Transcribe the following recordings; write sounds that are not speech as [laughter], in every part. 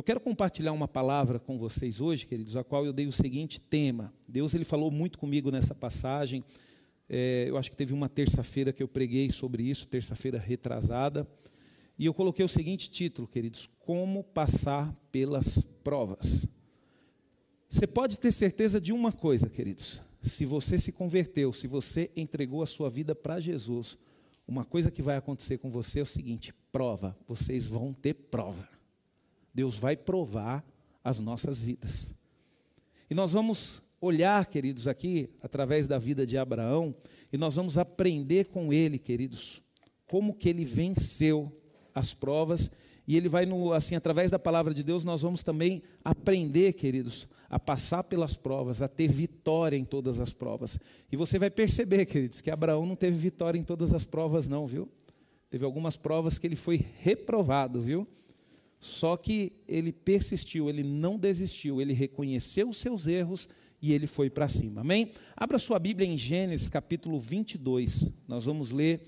Eu quero compartilhar uma palavra com vocês hoje, queridos, a qual eu dei o seguinte tema. Deus ele falou muito comigo nessa passagem. É, eu acho que teve uma terça-feira que eu preguei sobre isso, terça-feira retrasada. E eu coloquei o seguinte título, queridos: Como passar pelas provas. Você pode ter certeza de uma coisa, queridos. Se você se converteu, se você entregou a sua vida para Jesus, uma coisa que vai acontecer com você é o seguinte: prova. Vocês vão ter prova. Deus vai provar as nossas vidas. E nós vamos olhar, queridos, aqui, através da vida de Abraão, e nós vamos aprender com ele, queridos, como que ele venceu as provas, e ele vai, no, assim, através da palavra de Deus, nós vamos também aprender, queridos, a passar pelas provas, a ter vitória em todas as provas. E você vai perceber, queridos, que Abraão não teve vitória em todas as provas, não, viu? Teve algumas provas que ele foi reprovado, viu? Só que ele persistiu, ele não desistiu, ele reconheceu os seus erros e ele foi para cima. Amém? Abra sua Bíblia em Gênesis capítulo 22. Nós vamos ler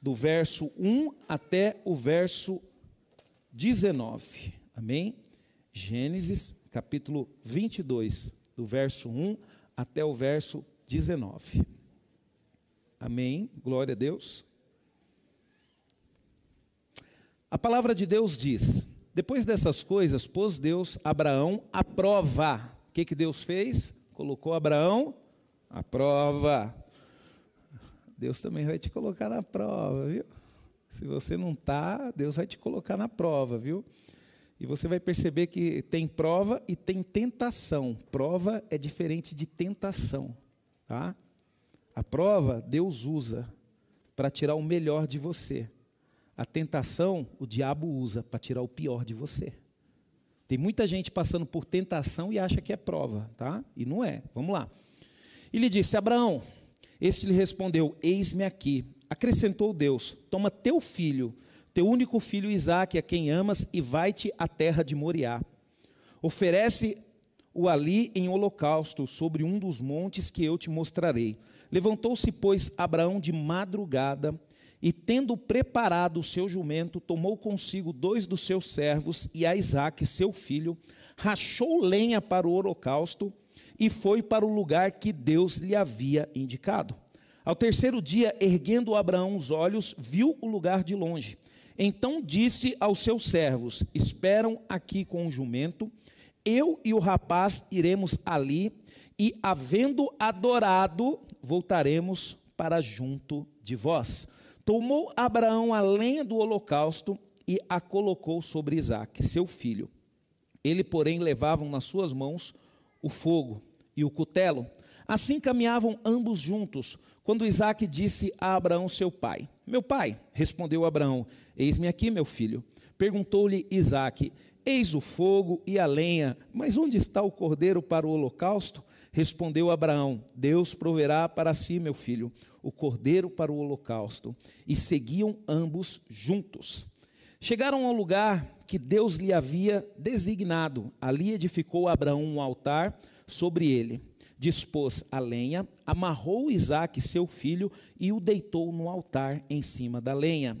do verso 1 até o verso 19. Amém? Gênesis capítulo 22, do verso 1 até o verso 19. Amém? Glória a Deus. A palavra de Deus diz: depois dessas coisas, pôs Deus Abraão à prova. O que, que Deus fez? Colocou Abraão à prova. Deus também vai te colocar na prova, viu? Se você não está, Deus vai te colocar na prova, viu? E você vai perceber que tem prova e tem tentação. Prova é diferente de tentação, tá? A prova Deus usa para tirar o melhor de você. A tentação o diabo usa para tirar o pior de você. Tem muita gente passando por tentação e acha que é prova, tá? E não é. Vamos lá. E lhe disse: Abraão, este lhe respondeu: Eis-me aqui. Acrescentou Deus: Toma teu filho, teu único filho Isaque, a quem amas, e vai-te à terra de Moriá. Oferece-o ali em holocausto, sobre um dos montes que eu te mostrarei. Levantou-se, pois, Abraão de madrugada e tendo preparado o seu jumento, tomou consigo dois dos seus servos e a Isaque, seu filho, rachou lenha para o holocausto e foi para o lugar que Deus lhe havia indicado. Ao terceiro dia, erguendo Abraão os olhos, viu o lugar de longe. Então disse aos seus servos: Esperam aqui com o jumento, eu e o rapaz iremos ali, e havendo adorado, voltaremos para junto de vós. Tomou Abraão a lenha do holocausto e a colocou sobre Isaque, seu filho. Ele, porém, levavam nas suas mãos o fogo e o cutelo. Assim caminhavam ambos juntos, quando Isaque disse a Abraão, seu pai: Meu pai, respondeu Abraão, eis-me aqui, meu filho. Perguntou-lhe Isaque: Eis o fogo e a lenha, mas onde está o cordeiro para o holocausto? Respondeu Abraão: Deus proverá para si, meu filho, o cordeiro para o holocausto. E seguiam ambos juntos. Chegaram ao lugar que Deus lhe havia designado. Ali edificou Abraão um altar sobre ele. Dispôs a lenha, amarrou Isaque, seu filho, e o deitou no altar em cima da lenha.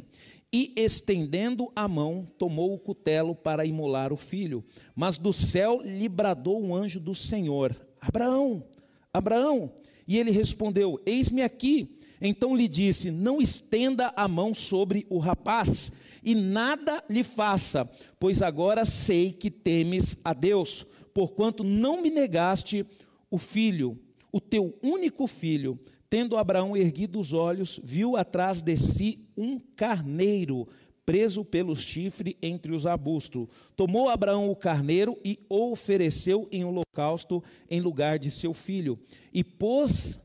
E estendendo a mão, tomou o cutelo para imolar o filho. Mas do céu lhe bradou um anjo do Senhor: Abraão, Abraão. E ele respondeu: Eis-me aqui. Então lhe disse: Não estenda a mão sobre o rapaz, e nada lhe faça, pois agora sei que temes a Deus, porquanto não me negaste o filho, o teu único filho. Tendo Abraão erguido os olhos, viu atrás de si um carneiro preso pelo chifre entre os arbustos. Tomou Abraão o carneiro e o ofereceu em holocausto em lugar de seu filho. E pôs,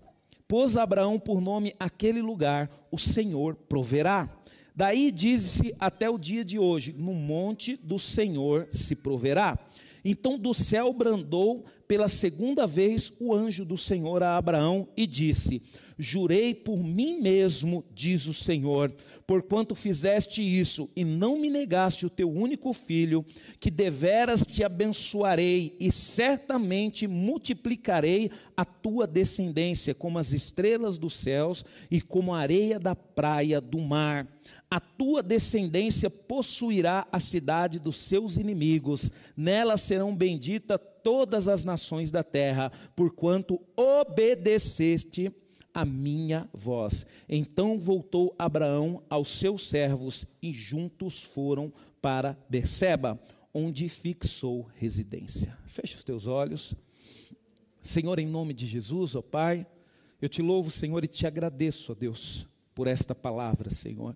pôs Abraão por nome aquele lugar: O Senhor proverá. Daí diz-se até o dia de hoje: No monte do Senhor se proverá. Então do céu brandou pela segunda vez o anjo do Senhor a Abraão e disse: Jurei por mim mesmo, diz o Senhor, porquanto fizeste isso e não me negaste o teu único filho, que deveras te abençoarei e certamente multiplicarei a tua descendência como as estrelas dos céus e como a areia da praia do mar. A tua descendência possuirá a cidade dos seus inimigos, nela serão benditas todas as nações da terra, porquanto obedeceste a minha voz. Então voltou Abraão aos seus servos e juntos foram para Berseba, onde fixou residência. Fecha os teus olhos. Senhor, em nome de Jesus, ó Pai, eu te louvo, Senhor, e te agradeço, ó Deus, por esta palavra, Senhor.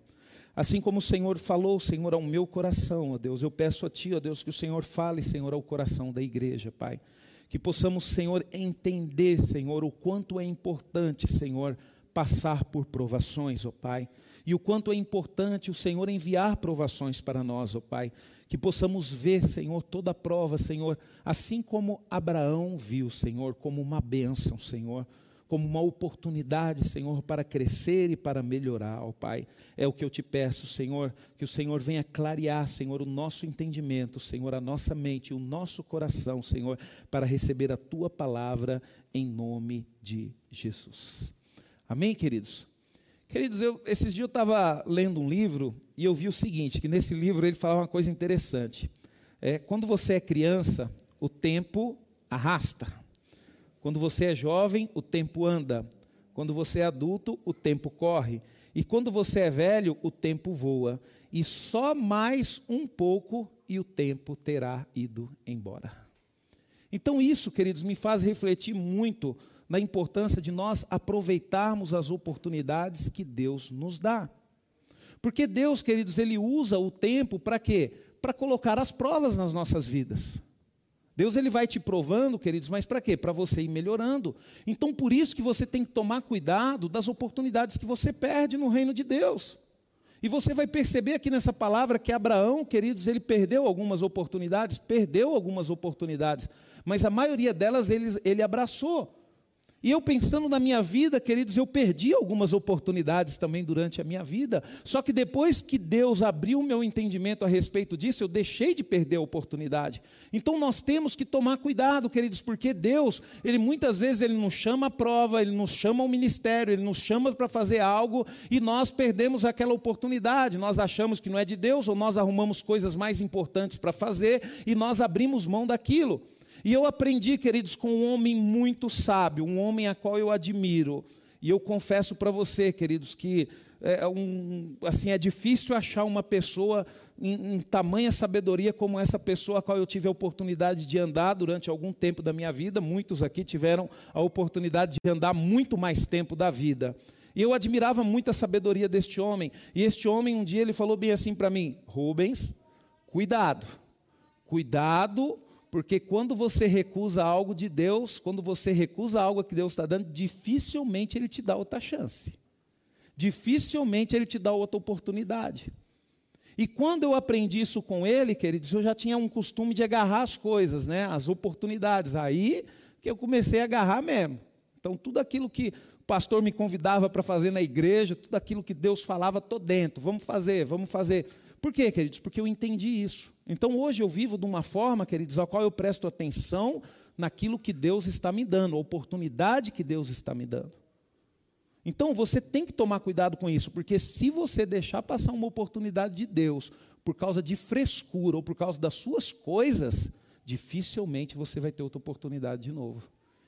Assim como o Senhor falou, Senhor, ao meu coração, ó Deus, eu peço a Ti, ó Deus, que o Senhor fale, Senhor, ao coração da igreja, Pai. Que possamos, Senhor, entender, Senhor, o quanto é importante, Senhor, passar por provações, ó Pai. E o quanto é importante o Senhor enviar provações para nós, ó Pai. Que possamos ver, Senhor, toda a prova, Senhor, assim como Abraão viu, Senhor, como uma bênção, Senhor como uma oportunidade, Senhor, para crescer e para melhorar, ó Pai. É o que eu te peço, Senhor, que o Senhor venha clarear, Senhor, o nosso entendimento, Senhor, a nossa mente, o nosso coração, Senhor, para receber a tua palavra em nome de Jesus. Amém, queridos? Queridos, eu, esses dias eu estava lendo um livro e eu vi o seguinte, que nesse livro ele fala uma coisa interessante. É, quando você é criança, o tempo arrasta. Quando você é jovem, o tempo anda. Quando você é adulto, o tempo corre. E quando você é velho, o tempo voa. E só mais um pouco e o tempo terá ido embora. Então, isso, queridos, me faz refletir muito na importância de nós aproveitarmos as oportunidades que Deus nos dá. Porque Deus, queridos, Ele usa o tempo para quê? Para colocar as provas nas nossas vidas. Deus ele vai te provando, queridos, mas para quê? Para você ir melhorando. Então por isso que você tem que tomar cuidado das oportunidades que você perde no reino de Deus. E você vai perceber aqui nessa palavra que Abraão, queridos, ele perdeu algumas oportunidades, perdeu algumas oportunidades, mas a maioria delas ele, ele abraçou. E eu pensando na minha vida, queridos, eu perdi algumas oportunidades também durante a minha vida. Só que depois que Deus abriu o meu entendimento a respeito disso, eu deixei de perder a oportunidade. Então nós temos que tomar cuidado, queridos, porque Deus, ele muitas vezes ele nos chama à prova, ele nos chama ao ministério, ele nos chama para fazer algo e nós perdemos aquela oportunidade. Nós achamos que não é de Deus ou nós arrumamos coisas mais importantes para fazer e nós abrimos mão daquilo. E eu aprendi, queridos, com um homem muito sábio, um homem a qual eu admiro. E eu confesso para você, queridos, que é, é, um, assim, é difícil achar uma pessoa em, em, tamanha sabedoria como essa pessoa a qual eu tive a oportunidade de andar durante algum tempo da minha vida. Muitos aqui tiveram a oportunidade de andar muito mais tempo da vida. E eu admirava muito a sabedoria deste homem. E este homem, um dia, ele falou bem assim para mim: Rubens, cuidado, cuidado porque quando você recusa algo de Deus, quando você recusa algo que Deus está dando, dificilmente Ele te dá outra chance. Dificilmente Ele te dá outra oportunidade. E quando eu aprendi isso com Ele, queridos, eu já tinha um costume de agarrar as coisas, né, as oportunidades. Aí que eu comecei a agarrar mesmo. Então, tudo aquilo que o pastor me convidava para fazer na igreja, tudo aquilo que Deus falava, estou dentro, vamos fazer, vamos fazer. Por quê, queridos? Porque eu entendi isso. Então hoje eu vivo de uma forma, queridos, a qual eu presto atenção naquilo que Deus está me dando, a oportunidade que Deus está me dando. Então você tem que tomar cuidado com isso, porque se você deixar passar uma oportunidade de Deus por causa de frescura ou por causa das suas coisas, dificilmente você vai ter outra oportunidade de novo.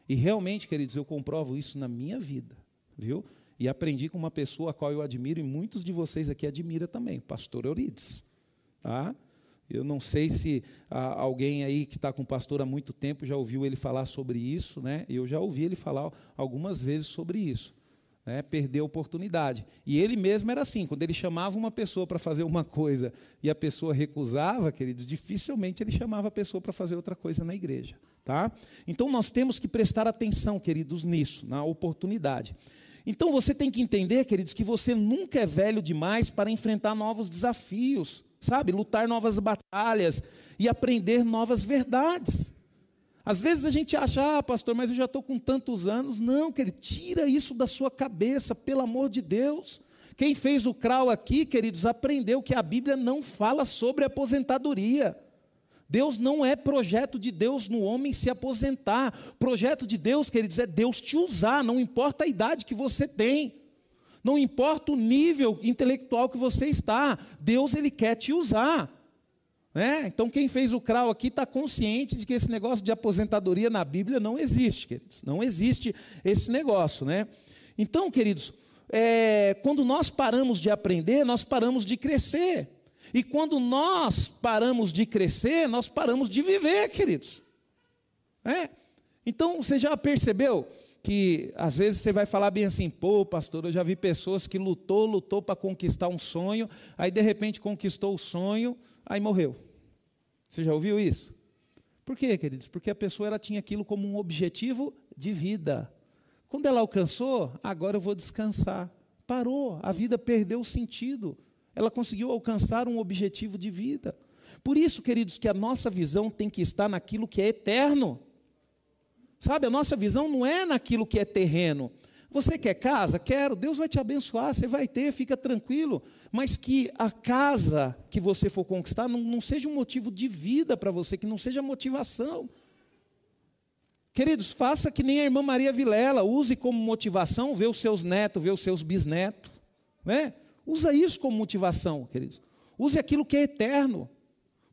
E realmente, queridos, eu comprovo isso na minha vida, viu? E aprendi com uma pessoa a qual eu admiro, e muitos de vocês aqui admiram também, pastor Eurides. Tá? Eu não sei se ah, alguém aí que está com o pastor há muito tempo já ouviu ele falar sobre isso, né? Eu já ouvi ele falar algumas vezes sobre isso. Né? Perder a oportunidade. E ele mesmo era assim, quando ele chamava uma pessoa para fazer uma coisa e a pessoa recusava, queridos, dificilmente ele chamava a pessoa para fazer outra coisa na igreja. Tá? Então nós temos que prestar atenção, queridos, nisso, na oportunidade. Então você tem que entender, queridos, que você nunca é velho demais para enfrentar novos desafios, sabe? Lutar novas batalhas e aprender novas verdades. Às vezes a gente acha, ah, pastor, mas eu já estou com tantos anos. Não, querido, tira isso da sua cabeça, pelo amor de Deus. Quem fez o CRAU aqui, queridos, aprendeu que a Bíblia não fala sobre aposentadoria. Deus não é projeto de Deus no homem se aposentar. Projeto de Deus, queridos, é Deus te usar, não importa a idade que você tem. Não importa o nível intelectual que você está, Deus ele quer te usar. Né? Então, quem fez o CRAU aqui está consciente de que esse negócio de aposentadoria na Bíblia não existe, queridos. Não existe esse negócio. Né? Então, queridos, é, quando nós paramos de aprender, nós paramos de crescer. E quando nós paramos de crescer, nós paramos de viver, queridos. É? Então, você já percebeu que às vezes você vai falar bem assim, pô, pastor, eu já vi pessoas que lutou, lutou para conquistar um sonho, aí de repente conquistou o sonho, aí morreu. Você já ouviu isso? Por quê, queridos? Porque a pessoa ela tinha aquilo como um objetivo de vida. Quando ela alcançou, agora eu vou descansar. Parou, a vida perdeu o sentido. Ela conseguiu alcançar um objetivo de vida. Por isso, queridos, que a nossa visão tem que estar naquilo que é eterno. Sabe, a nossa visão não é naquilo que é terreno. Você quer casa? Quero. Deus vai te abençoar, você vai ter, fica tranquilo. Mas que a casa que você for conquistar não, não seja um motivo de vida para você, que não seja motivação. Queridos, faça que nem a irmã Maria Vilela, use como motivação ver os seus netos, ver os seus bisnetos. Né? Usa isso como motivação, queridos. Use aquilo que é eterno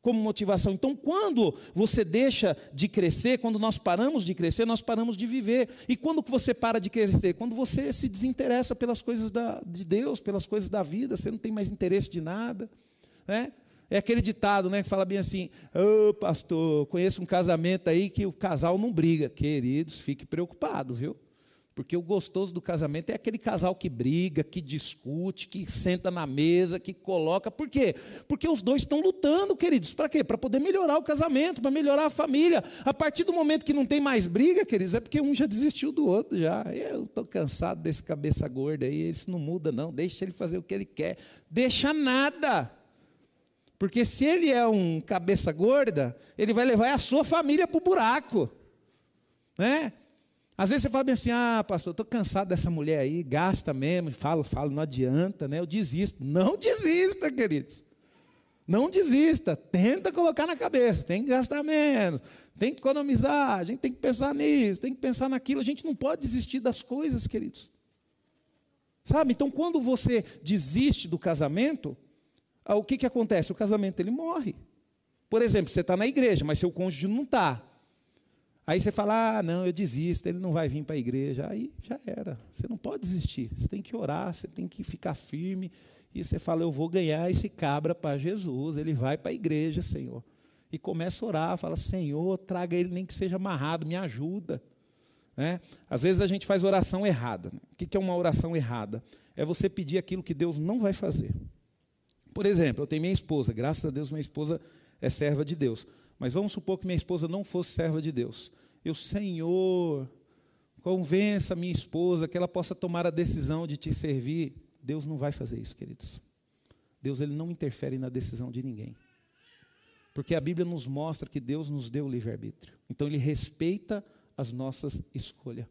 como motivação. Então, quando você deixa de crescer, quando nós paramos de crescer, nós paramos de viver. E quando você para de crescer? Quando você se desinteressa pelas coisas da, de Deus, pelas coisas da vida, você não tem mais interesse de nada. Né? É aquele ditado né, que fala bem assim: Ô oh, pastor, conheço um casamento aí que o casal não briga. Queridos, fique preocupado, viu? Porque o gostoso do casamento é aquele casal que briga, que discute, que senta na mesa, que coloca. Por quê? Porque os dois estão lutando, queridos. Para quê? Para poder melhorar o casamento, para melhorar a família. A partir do momento que não tem mais briga, queridos, é porque um já desistiu do outro já. Eu estou cansado desse cabeça gorda aí, isso não muda, não. Deixa ele fazer o que ele quer. Deixa nada. Porque se ele é um cabeça gorda, ele vai levar a sua família para o buraco. Né? Às vezes você fala bem assim, ah, pastor, estou cansado dessa mulher aí, gasta mesmo, falo, falo, não adianta, né? Eu desisto. Não desista, queridos. Não desista. Tenta colocar na cabeça, tem que gastar menos, tem que economizar, a gente tem que pensar nisso, tem que pensar naquilo. A gente não pode desistir das coisas, queridos. Sabe? Então, quando você desiste do casamento, ah, o que, que acontece? O casamento ele morre. Por exemplo, você está na igreja, mas seu cônjuge não está. Aí você fala, ah, não, eu desisto, ele não vai vir para a igreja. Aí já era. Você não pode desistir. Você tem que orar, você tem que ficar firme. E você fala, eu vou ganhar esse cabra para Jesus, ele vai para a igreja, Senhor. E começa a orar, fala, Senhor, traga ele nem que seja amarrado, me ajuda. Né? Às vezes a gente faz oração errada. O que é uma oração errada? É você pedir aquilo que Deus não vai fazer. Por exemplo, eu tenho minha esposa, graças a Deus minha esposa é serva de Deus. Mas vamos supor que minha esposa não fosse serva de Deus. Eu, Senhor, convença minha esposa que ela possa tomar a decisão de te servir. Deus não vai fazer isso, queridos. Deus ele não interfere na decisão de ninguém. Porque a Bíblia nos mostra que Deus nos deu o livre-arbítrio. Então ele respeita as nossas escolhas.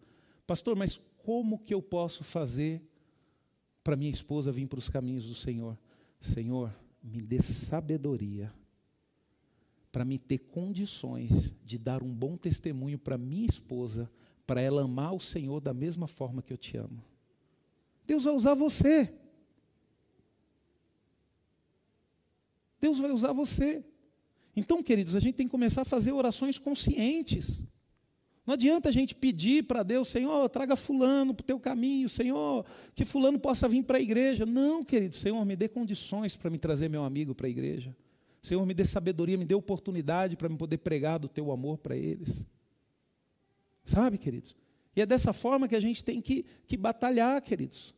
Pastor, mas como que eu posso fazer para minha esposa vir para os caminhos do Senhor? Senhor, me dê sabedoria para me ter condições de dar um bom testemunho para minha esposa, para ela amar o Senhor da mesma forma que eu te amo. Deus vai usar você. Deus vai usar você. Então, queridos, a gente tem que começar a fazer orações conscientes. Não adianta a gente pedir para Deus, Senhor, traga fulano para o teu caminho, Senhor, que fulano possa vir para a igreja. Não, querido, Senhor, me dê condições para me trazer meu amigo para a igreja. Senhor, me dê sabedoria, me dê oportunidade para me poder pregar do teu amor para eles. Sabe, queridos? E é dessa forma que a gente tem que, que batalhar, queridos.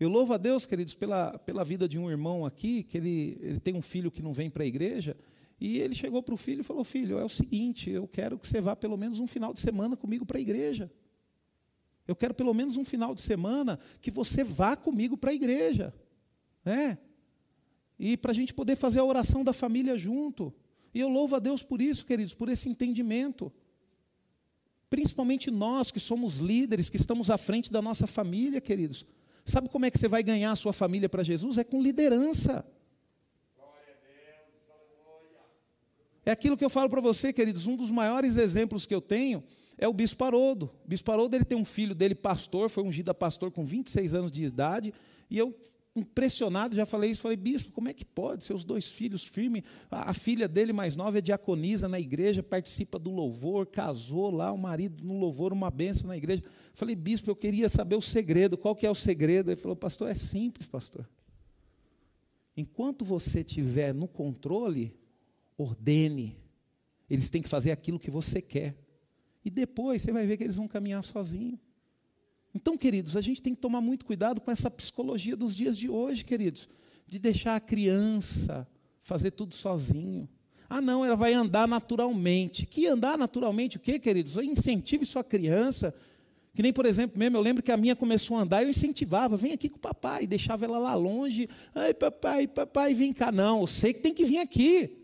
Eu louvo a Deus, queridos, pela, pela vida de um irmão aqui, que ele, ele tem um filho que não vem para a igreja, e ele chegou para o filho e falou: Filho, é o seguinte, eu quero que você vá pelo menos um final de semana comigo para a igreja. Eu quero pelo menos um final de semana que você vá comigo para a igreja. Né? E para a gente poder fazer a oração da família junto. E eu louvo a Deus por isso, queridos, por esse entendimento. Principalmente nós que somos líderes, que estamos à frente da nossa família, queridos. Sabe como é que você vai ganhar a sua família para Jesus? É com liderança. É aquilo que eu falo para você, queridos, um dos maiores exemplos que eu tenho é o Bispo Haroldo. O Bispo Haroldo, ele tem um filho dele, pastor, foi ungido a pastor com 26 anos de idade, e eu, impressionado, já falei isso, falei, Bispo, como é que pode, seus dois filhos firmes, a, a filha dele mais nova é diaconisa na igreja, participa do louvor, casou lá, o marido no louvor, uma benção na igreja. Falei, Bispo, eu queria saber o segredo, qual que é o segredo? Ele falou, pastor, é simples, pastor. Enquanto você estiver no controle, ordene. Eles têm que fazer aquilo que você quer. E depois você vai ver que eles vão caminhar sozinhos. Então, queridos, a gente tem que tomar muito cuidado com essa psicologia dos dias de hoje, queridos, de deixar a criança fazer tudo sozinho. Ah, não, ela vai andar naturalmente. Que andar naturalmente o quê, queridos? Incentive sua criança. Que nem, por exemplo, mesmo, eu lembro que a minha começou a andar, eu incentivava, vem aqui com o papai, deixava ela lá longe. Ai, papai, papai, vem cá. Não, eu sei que tem que vir aqui.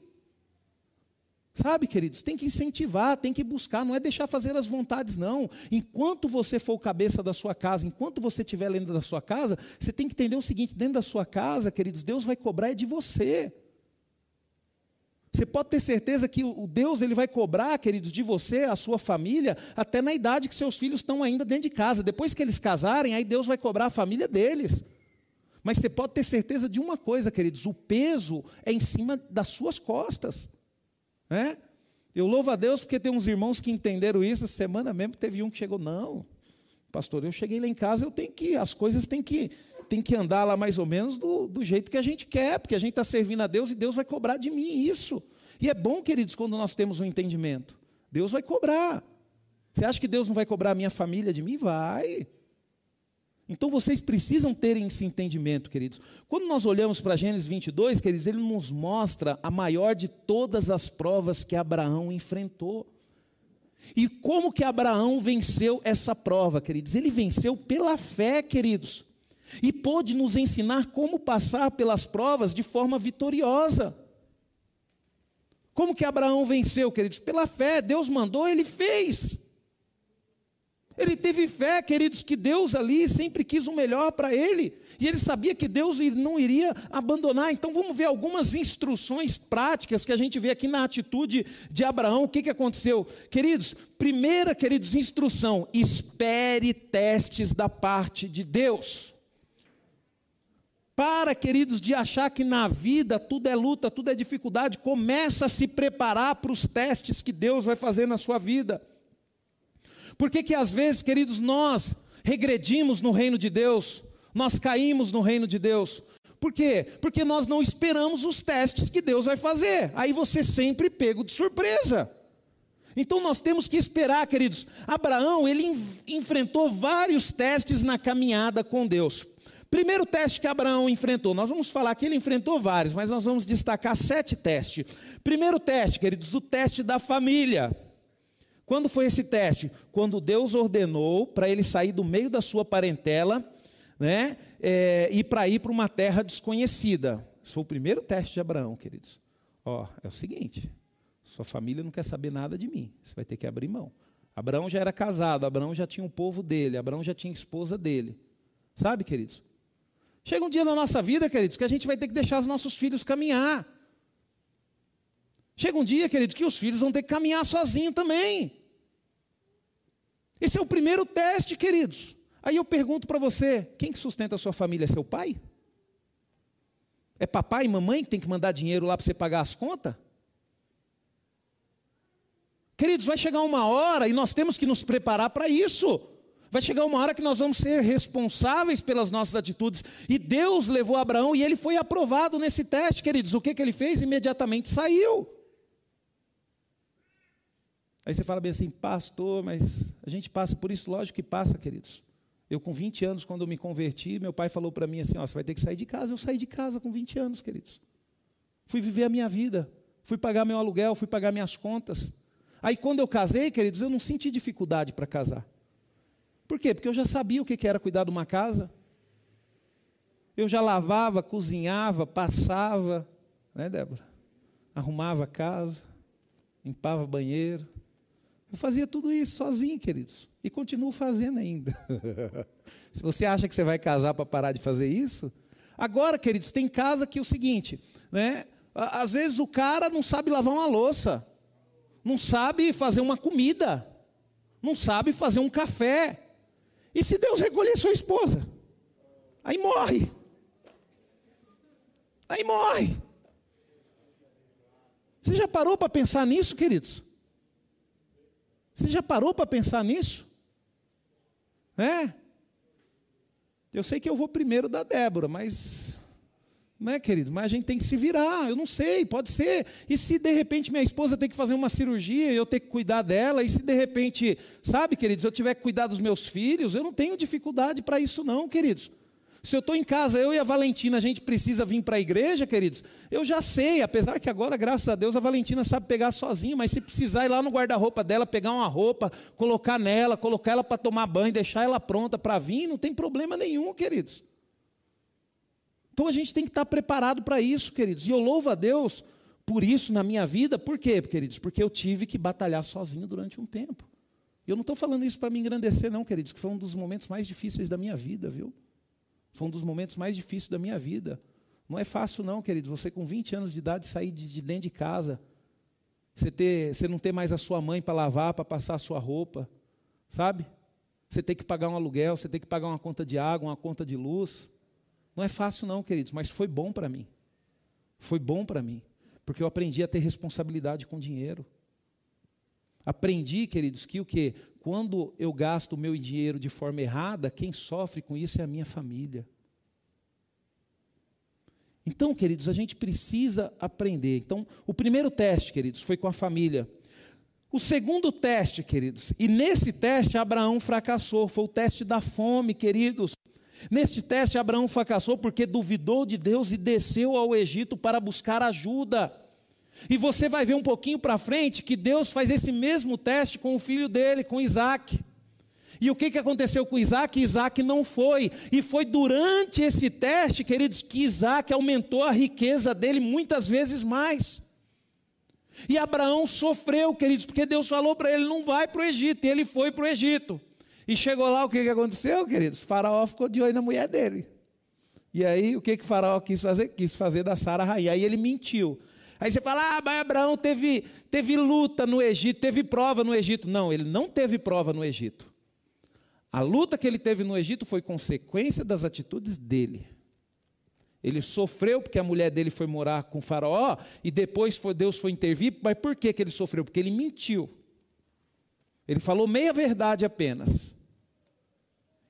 Sabe, queridos, tem que incentivar, tem que buscar, não é deixar fazer as vontades, não. Enquanto você for o cabeça da sua casa, enquanto você estiver dentro da sua casa, você tem que entender o seguinte: dentro da sua casa, queridos, Deus vai cobrar é de você. Você pode ter certeza que o Deus ele vai cobrar, queridos, de você, a sua família, até na idade que seus filhos estão ainda dentro de casa. Depois que eles casarem, aí Deus vai cobrar a família deles. Mas você pode ter certeza de uma coisa, queridos: o peso é em cima das suas costas. É? Eu louvo a Deus porque tem uns irmãos que entenderam isso. Semana mesmo teve um que chegou, não, pastor, eu cheguei lá em casa, eu tenho que, as coisas têm que, têm que andar lá mais ou menos do, do jeito que a gente quer, porque a gente está servindo a Deus e Deus vai cobrar de mim isso. E é bom, queridos, quando nós temos um entendimento. Deus vai cobrar. Você acha que Deus não vai cobrar a minha família de mim? Vai. Então vocês precisam terem esse entendimento, queridos. Quando nós olhamos para Gênesis 22, queridos, ele nos mostra a maior de todas as provas que Abraão enfrentou. E como que Abraão venceu essa prova, queridos? Ele venceu pela fé, queridos. E pôde nos ensinar como passar pelas provas de forma vitoriosa. Como que Abraão venceu, queridos? Pela fé. Deus mandou, ele fez. Ele teve fé, queridos, que Deus ali sempre quis o melhor para ele. E ele sabia que Deus não iria abandonar. Então vamos ver algumas instruções práticas que a gente vê aqui na atitude de Abraão. O que, que aconteceu? Queridos, primeira, queridos, instrução: espere testes da parte de Deus. Para, queridos, de achar que na vida tudo é luta, tudo é dificuldade, começa a se preparar para os testes que Deus vai fazer na sua vida. Por que, que às vezes, queridos, nós regredimos no reino de Deus, nós caímos no reino de Deus? Por quê? Porque nós não esperamos os testes que Deus vai fazer. Aí você sempre pego de surpresa. Então nós temos que esperar, queridos. Abraão, ele enfrentou vários testes na caminhada com Deus. Primeiro teste que Abraão enfrentou, nós vamos falar que ele enfrentou vários, mas nós vamos destacar sete testes. Primeiro teste, queridos, o teste da família. Quando foi esse teste? Quando Deus ordenou para ele sair do meio da sua parentela, né, é, e para ir para uma terra desconhecida. Esse foi o primeiro teste de Abraão, queridos. Ó, é o seguinte: sua família não quer saber nada de mim, você vai ter que abrir mão. Abraão já era casado, Abraão já tinha o um povo dele, Abraão já tinha esposa dele. Sabe, queridos? Chega um dia na nossa vida, queridos, que a gente vai ter que deixar os nossos filhos caminhar. Chega um dia, queridos, que os filhos vão ter que caminhar sozinhos também. Esse é o primeiro teste, queridos. Aí eu pergunto para você: quem que sustenta a sua família? É seu pai? É papai e mamãe que tem que mandar dinheiro lá para você pagar as contas? Queridos, vai chegar uma hora e nós temos que nos preparar para isso. Vai chegar uma hora que nós vamos ser responsáveis pelas nossas atitudes. E Deus levou Abraão e ele foi aprovado nesse teste, queridos. O que, que ele fez? Imediatamente saiu. Aí você fala bem assim, pastor, mas a gente passa por isso, lógico que passa, queridos. Eu com 20 anos, quando eu me converti, meu pai falou para mim assim, ó, você vai ter que sair de casa. Eu saí de casa com 20 anos, queridos. Fui viver a minha vida, fui pagar meu aluguel, fui pagar minhas contas. Aí quando eu casei, queridos, eu não senti dificuldade para casar. Por quê? Porque eu já sabia o que era cuidar de uma casa. Eu já lavava, cozinhava, passava, né, Débora? Arrumava a casa, limpava banheiro, Eu fazia tudo isso sozinho, queridos, e continuo fazendo ainda. [laughs] Se você acha que você vai casar para parar de fazer isso, agora, queridos, tem casa que é o seguinte, né? Às vezes o cara não sabe lavar uma louça, não sabe fazer uma comida, não sabe fazer um café. E se Deus recolher sua esposa? Aí morre. Aí morre. Você já parou para pensar nisso, queridos? Você já parou para pensar nisso? É? Eu sei que eu vou primeiro da Débora, mas não é, querido? Mas a gente tem que se virar. Eu não sei, pode ser. E se de repente minha esposa tem que fazer uma cirurgia e eu ter que cuidar dela, e se de repente, sabe, queridos, eu tiver que cuidar dos meus filhos, eu não tenho dificuldade para isso, não, queridos. Se eu estou em casa, eu e a Valentina, a gente precisa vir para a igreja, queridos, eu já sei, apesar que agora, graças a Deus, a Valentina sabe pegar sozinha, mas se precisar ir lá no guarda-roupa dela, pegar uma roupa, colocar nela, colocar ela para tomar banho, deixar ela pronta para vir, não tem problema nenhum, queridos. Então a gente tem que estar preparado para isso, queridos. E eu louvo a Deus por isso na minha vida, por quê, queridos? Porque eu tive que batalhar sozinho durante um tempo. Eu não estou falando isso para me engrandecer, não, queridos, que foi um dos momentos mais difíceis da minha vida, viu? Foi um dos momentos mais difíceis da minha vida. Não é fácil, não, querido. Você com 20 anos de idade sair de, de dentro de casa, você, ter, você não ter mais a sua mãe para lavar, para passar a sua roupa, sabe? Você tem que pagar um aluguel, você tem que pagar uma conta de água, uma conta de luz. Não é fácil, não, queridos, mas foi bom para mim. Foi bom para mim, porque eu aprendi a ter responsabilidade com dinheiro. Aprendi, queridos, que o que? Quando eu gasto o meu dinheiro de forma errada, quem sofre com isso é a minha família. Então, queridos, a gente precisa aprender. Então, o primeiro teste, queridos, foi com a família. O segundo teste, queridos, e nesse teste Abraão fracassou, foi o teste da fome, queridos. Neste teste, Abraão fracassou porque duvidou de Deus e desceu ao Egito para buscar ajuda. E você vai ver um pouquinho para frente que Deus faz esse mesmo teste com o filho dele, com Isaac. E o que, que aconteceu com Isaac? Isaac não foi. E foi durante esse teste, queridos, que Isaac aumentou a riqueza dele muitas vezes mais. E Abraão sofreu, queridos, porque Deus falou para ele: não vai para o Egito. E ele foi para o Egito. E chegou lá, o que, que aconteceu, queridos? Faraó ficou de olho na mulher dele. E aí, o que, que faraó quis fazer? Quis fazer da Sara rainha. Aí ele mentiu. Aí você fala, ah, mas Abraão teve, teve luta no Egito, teve prova no Egito. Não, ele não teve prova no Egito. A luta que ele teve no Egito foi consequência das atitudes dele. Ele sofreu porque a mulher dele foi morar com o faraó e depois foi, Deus foi intervir. Mas por que, que ele sofreu? Porque ele mentiu. Ele falou meia verdade apenas.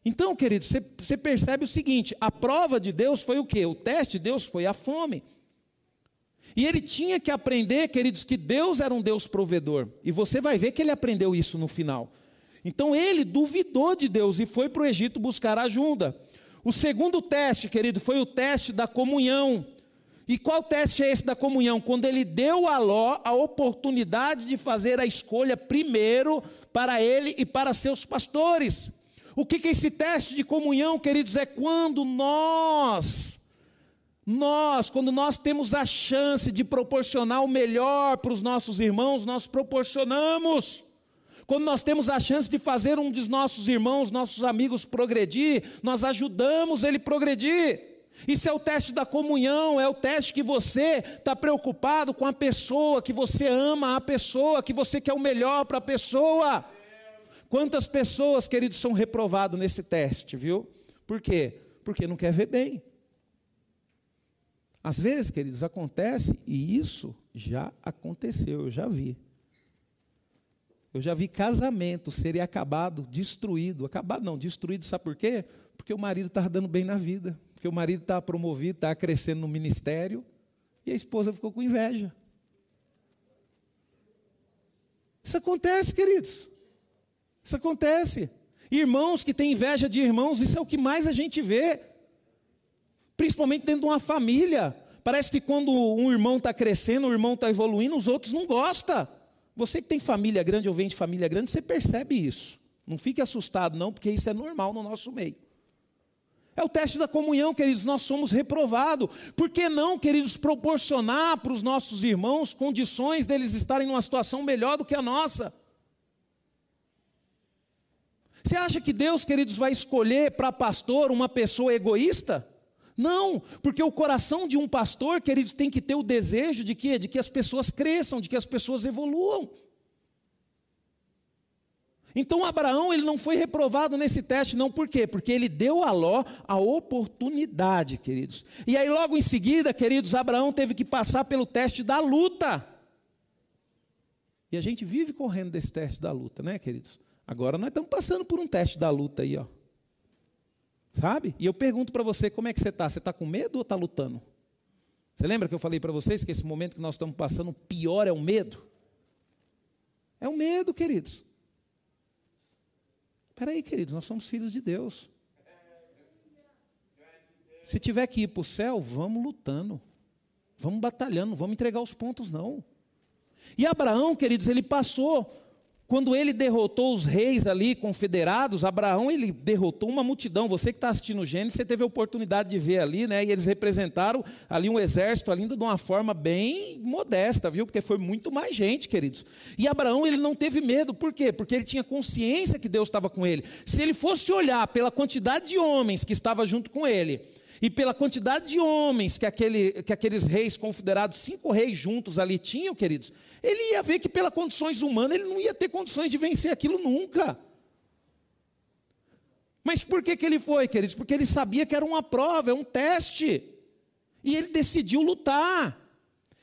Então, querido, você, você percebe o seguinte: a prova de Deus foi o quê? O teste de Deus foi a fome. E ele tinha que aprender, queridos, que Deus era um Deus provedor. E você vai ver que ele aprendeu isso no final. Então ele duvidou de Deus e foi para o Egito buscar ajuda. O segundo teste, querido, foi o teste da comunhão. E qual teste é esse da comunhão? Quando ele deu a Ló a oportunidade de fazer a escolha primeiro para ele e para seus pastores. O que é esse teste de comunhão, queridos? É quando nós nós, quando nós temos a chance de proporcionar o melhor para os nossos irmãos, nós proporcionamos. Quando nós temos a chance de fazer um dos nossos irmãos, nossos amigos progredir, nós ajudamos ele progredir. Isso é o teste da comunhão, é o teste que você está preocupado com a pessoa, que você ama a pessoa, que você quer o melhor para a pessoa. Quantas pessoas, queridos, são reprovados nesse teste, viu? Por quê? Porque não quer ver bem. Às vezes, queridos, acontece, e isso já aconteceu, eu já vi. Eu já vi casamento serem acabado, destruído. Acabado não, destruído, sabe por quê? Porque o marido estava dando bem na vida, porque o marido estava promovido, estava crescendo no ministério, e a esposa ficou com inveja. Isso acontece, queridos. Isso acontece. Irmãos que têm inveja de irmãos, isso é o que mais a gente vê principalmente dentro de uma família. Parece que quando um irmão está crescendo, o irmão está evoluindo, os outros não gostam. Você que tem família grande ou vem de família grande, você percebe isso. Não fique assustado, não, porque isso é normal no nosso meio. É o teste da comunhão, queridos, nós somos reprovados. Por que não, queridos, proporcionar para os nossos irmãos condições deles estarem numa situação melhor do que a nossa? Você acha que Deus, queridos, vai escolher para pastor uma pessoa egoísta? Não, porque o coração de um pastor, queridos, tem que ter o desejo de quê? De que as pessoas cresçam, de que as pessoas evoluam. Então Abraão ele não foi reprovado nesse teste, não por quê? Porque ele deu a Ló a oportunidade, queridos. E aí logo em seguida, queridos, Abraão teve que passar pelo teste da luta. E a gente vive correndo desse teste da luta, né, queridos? Agora nós estamos passando por um teste da luta aí, ó. Sabe? E eu pergunto para você, como é que você está? Você está com medo ou está lutando? Você lembra que eu falei para vocês que esse momento que nós estamos passando, o pior é o medo? É o medo, queridos. Espera aí, queridos, nós somos filhos de Deus. Se tiver que ir para o céu, vamos lutando. Vamos batalhando, não vamos entregar os pontos, não. E Abraão, queridos, ele passou quando ele derrotou os reis ali confederados, Abraão ele derrotou uma multidão. Você que está assistindo o Gênesis, você teve a oportunidade de ver ali, né? E eles representaram ali um exército ainda de uma forma bem modesta, viu? Porque foi muito mais gente, queridos. E Abraão ele não teve medo, por quê? Porque ele tinha consciência que Deus estava com ele. Se ele fosse olhar pela quantidade de homens que estava junto com ele, e pela quantidade de homens que, aquele, que aqueles reis confederados, cinco reis juntos ali tinham, queridos, ele ia ver que, pelas condições humanas, ele não ia ter condições de vencer aquilo nunca. Mas por que, que ele foi, queridos? Porque ele sabia que era uma prova, é um teste. E ele decidiu lutar.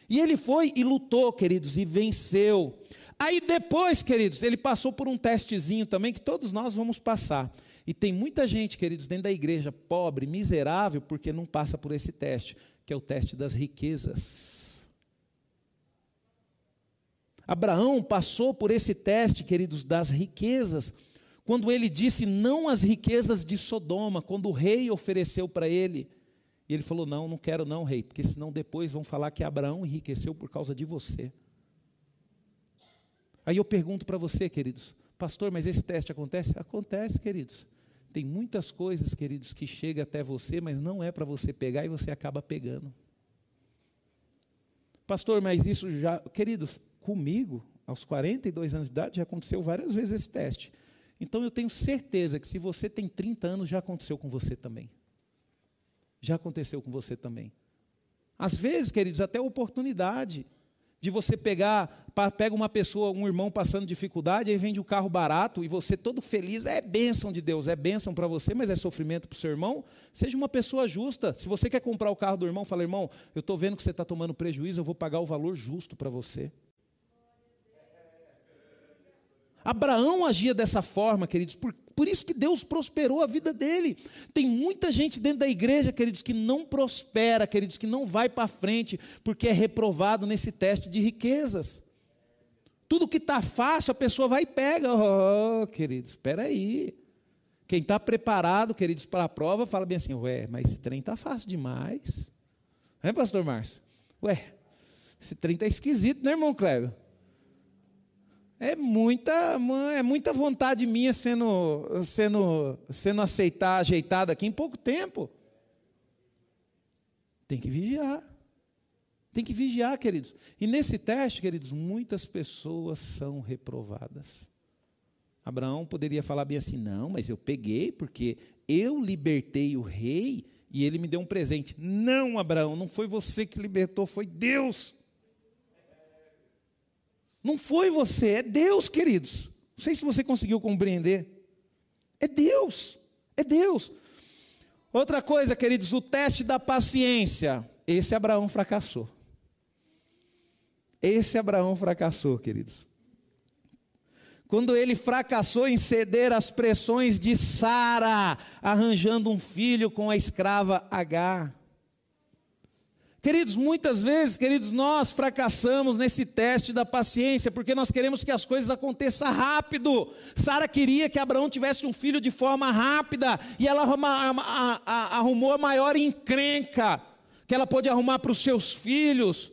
E ele foi e lutou, queridos, e venceu. Aí depois, queridos, ele passou por um testezinho também que todos nós vamos passar. E tem muita gente, queridos, dentro da igreja, pobre, miserável, porque não passa por esse teste, que é o teste das riquezas. Abraão passou por esse teste, queridos, das riquezas, quando ele disse não às riquezas de Sodoma, quando o rei ofereceu para ele. E ele falou: Não, não quero, não, rei, porque senão depois vão falar que Abraão enriqueceu por causa de você. Aí eu pergunto para você, queridos, pastor, mas esse teste acontece? Acontece, queridos. Tem muitas coisas, queridos, que chegam até você, mas não é para você pegar e você acaba pegando. Pastor, mas isso já. Queridos, comigo, aos 42 anos de idade, já aconteceu várias vezes esse teste. Então eu tenho certeza que se você tem 30 anos, já aconteceu com você também. Já aconteceu com você também. Às vezes, queridos, até oportunidade de você pegar, pega uma pessoa, um irmão passando dificuldade, aí vende um carro barato e você todo feliz, é bênção de Deus, é bênção para você, mas é sofrimento para o seu irmão. Seja uma pessoa justa. Se você quer comprar o carro do irmão, fala, irmão, eu estou vendo que você está tomando prejuízo, eu vou pagar o valor justo para você. Abraão agia dessa forma, queridos, por, por isso que Deus prosperou a vida dele. Tem muita gente dentro da igreja, queridos, que não prospera, queridos, que não vai para frente, porque é reprovado nesse teste de riquezas. Tudo que está fácil, a pessoa vai e pega. Oh, queridos, espera aí. Quem está preparado, queridos, para a prova, fala bem assim, ué, mas esse trem está fácil demais. É, pastor Márcio? Ué, esse trem está esquisito, né, irmão Cléber? É muita, é muita vontade minha sendo, sendo, sendo aceitar, ajeitada aqui em pouco tempo. Tem que vigiar. Tem que vigiar, queridos. E nesse teste, queridos, muitas pessoas são reprovadas. Abraão poderia falar bem assim: não, mas eu peguei porque eu libertei o rei e ele me deu um presente. Não, Abraão, não foi você que libertou, foi Deus. Não foi você, é Deus, queridos. Não sei se você conseguiu compreender. É Deus, é Deus. Outra coisa, queridos, o teste da paciência. Esse Abraão fracassou. Esse Abraão fracassou, queridos. Quando ele fracassou em ceder às pressões de Sara, arranjando um filho com a escrava Agar. Queridos, muitas vezes, queridos, nós fracassamos nesse teste da paciência, porque nós queremos que as coisas aconteçam rápido. Sara queria que Abraão tivesse um filho de forma rápida, e ela arrumou a maior encrenca que ela pôde arrumar para os seus filhos,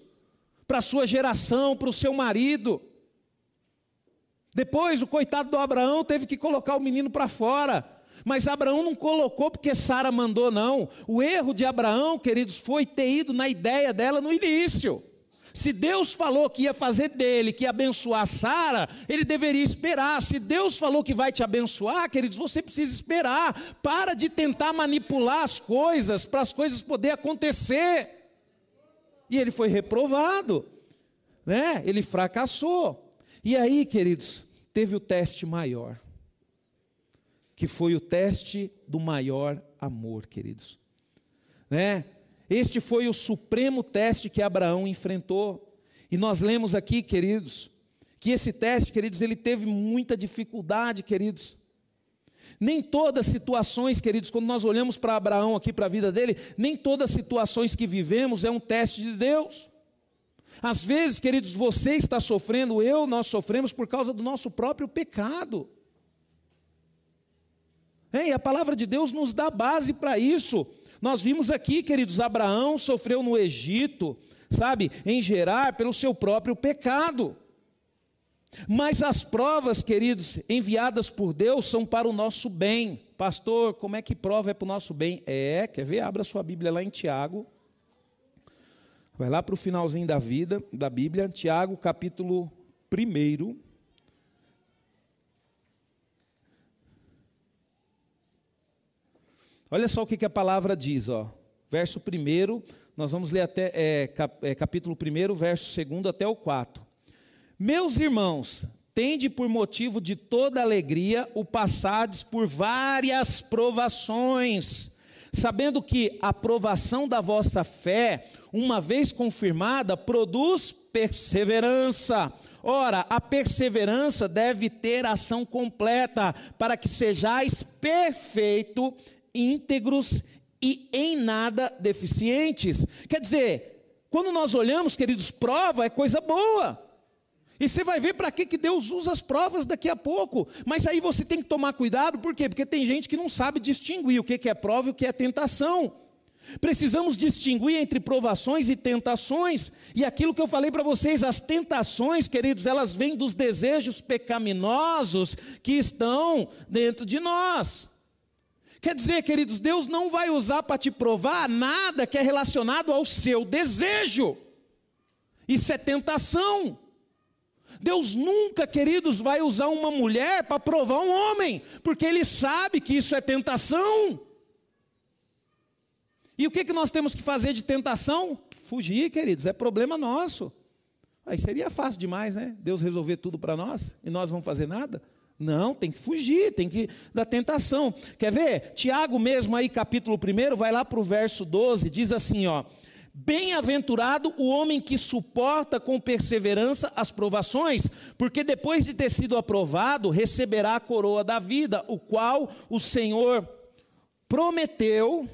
para a sua geração, para o seu marido. Depois, o coitado do Abraão teve que colocar o menino para fora. Mas Abraão não colocou porque Sara mandou, não. O erro de Abraão, queridos, foi ter ido na ideia dela no início. Se Deus falou que ia fazer dele, que ia abençoar Sara, ele deveria esperar. Se Deus falou que vai te abençoar, queridos, você precisa esperar. Para de tentar manipular as coisas para as coisas poderem acontecer. E ele foi reprovado, né? Ele fracassou. E aí, queridos, teve o teste maior, que foi o teste do maior amor, queridos. Né? Este foi o supremo teste que Abraão enfrentou. E nós lemos aqui, queridos, que esse teste, queridos, ele teve muita dificuldade, queridos. Nem todas as situações, queridos, quando nós olhamos para Abraão aqui, para a vida dele, nem todas as situações que vivemos é um teste de Deus. Às vezes, queridos, você está sofrendo, eu, nós sofremos por causa do nosso próprio pecado. E a palavra de Deus nos dá base para isso. Nós vimos aqui, queridos, Abraão sofreu no Egito, sabe, em Gerar, pelo seu próprio pecado. Mas as provas, queridos, enviadas por Deus são para o nosso bem. Pastor, como é que prova é para o nosso bem? É, quer ver? Abra sua Bíblia lá em Tiago. Vai lá para o finalzinho da vida, da Bíblia, Tiago, capítulo 1. Olha só o que, que a palavra diz, ó. Verso 1, nós vamos ler até é, cap, é, capítulo 1, verso 2 até o 4. Meus irmãos, tende por motivo de toda alegria o passades por várias provações, sabendo que a provação da vossa fé, uma vez confirmada, produz perseverança. Ora, a perseverança deve ter ação completa, para que sejais perfeito, íntegros e em nada deficientes. Quer dizer, quando nós olhamos, queridos, prova é coisa boa. E você vai ver para que, que Deus usa as provas daqui a pouco. Mas aí você tem que tomar cuidado, por quê? Porque tem gente que não sabe distinguir o que, que é prova e o que é tentação. Precisamos distinguir entre provações e tentações. E aquilo que eu falei para vocês, as tentações, queridos, elas vêm dos desejos pecaminosos que estão dentro de nós. Quer dizer, queridos, Deus não vai usar para te provar nada que é relacionado ao seu desejo. Isso é tentação. Deus nunca, queridos, vai usar uma mulher para provar um homem, porque Ele sabe que isso é tentação. E o que, que nós temos que fazer de tentação? Fugir, queridos, é problema nosso. Aí seria fácil demais, né? Deus resolver tudo para nós e nós vamos fazer nada? Não, tem que fugir, tem que da tentação. Quer ver? Tiago mesmo aí, capítulo 1, vai lá para o verso 12, diz assim, ó: Bem-aventurado o homem que suporta com perseverança as provações, porque depois de ter sido aprovado, receberá a coroa da vida, o qual o Senhor prometeu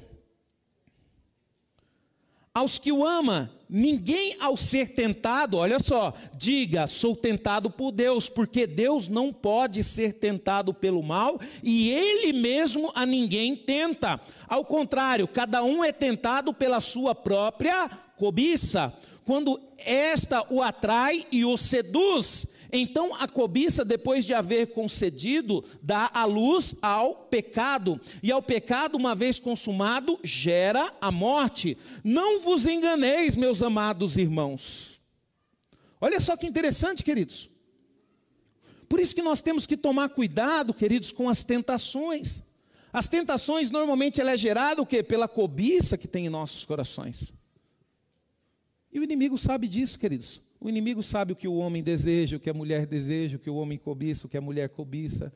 aos que o ama. Ninguém ao ser tentado, olha só, diga, sou tentado por Deus, porque Deus não pode ser tentado pelo mal e ele mesmo a ninguém tenta. Ao contrário, cada um é tentado pela sua própria cobiça. Quando esta o atrai e o seduz, então a cobiça, depois de haver concedido, dá a luz ao pecado, e ao pecado, uma vez consumado, gera a morte. Não vos enganeis, meus amados irmãos. Olha só que interessante, queridos. Por isso que nós temos que tomar cuidado, queridos, com as tentações. As tentações normalmente ela é gerada o quê? Pela cobiça que tem em nossos corações. E o inimigo sabe disso, queridos. O inimigo sabe o que o homem deseja, o que a mulher deseja, o que o homem cobiça, o que a mulher cobiça.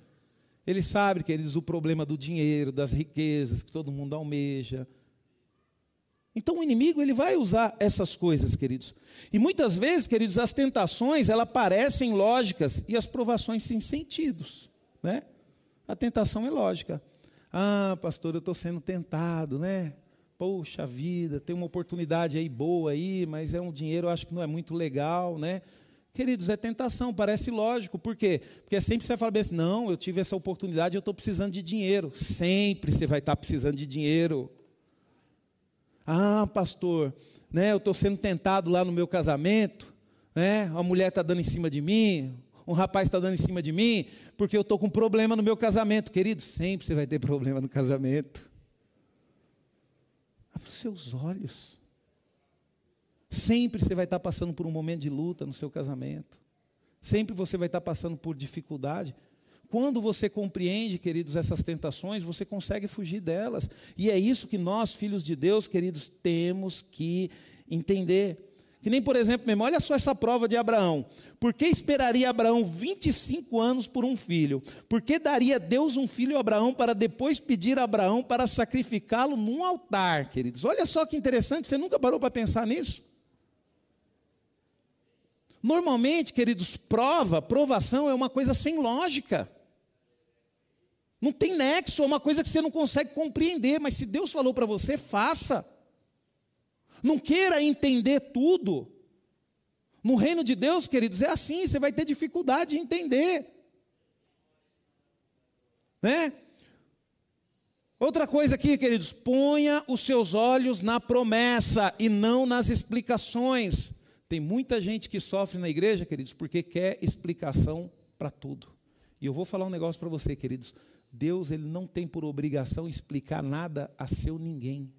Ele sabe, queridos, o problema do dinheiro, das riquezas que todo mundo almeja. Então o inimigo ele vai usar essas coisas, queridos. E muitas vezes, queridos, as tentações elas parecem lógicas e as provações sem sentidos, né? A tentação é lógica. Ah, pastor, eu estou sendo tentado, né? Poxa vida, tem uma oportunidade aí boa aí, mas é um dinheiro, acho que não é muito legal, né? Queridos, é tentação, parece lógico, por quê? Porque sempre você vai falar assim, não, eu tive essa oportunidade, eu estou precisando de dinheiro. Sempre você vai estar precisando de dinheiro. Ah, pastor, né, eu estou sendo tentado lá no meu casamento, né, uma mulher está dando em cima de mim, um rapaz está dando em cima de mim, porque eu estou com problema no meu casamento. Querido, sempre você vai ter problema no casamento. Abra os seus olhos. Sempre você vai estar passando por um momento de luta no seu casamento. Sempre você vai estar passando por dificuldade. Quando você compreende, queridos, essas tentações, você consegue fugir delas. E é isso que nós, filhos de Deus, queridos, temos que entender. Que nem, por exemplo, mesmo, olha só essa prova de Abraão. Por que esperaria Abraão 25 anos por um filho? Por que daria Deus um filho a Abraão para depois pedir a Abraão para sacrificá-lo num altar, queridos? Olha só que interessante, você nunca parou para pensar nisso? Normalmente, queridos, prova, provação é uma coisa sem lógica. Não tem nexo, é uma coisa que você não consegue compreender, mas se Deus falou para você, faça. Não queira entender tudo. No reino de Deus, queridos, é assim, você vai ter dificuldade de entender. Né? Outra coisa aqui, queridos, ponha os seus olhos na promessa e não nas explicações. Tem muita gente que sofre na igreja, queridos, porque quer explicação para tudo. E eu vou falar um negócio para você, queridos. Deus ele não tem por obrigação explicar nada a seu ninguém.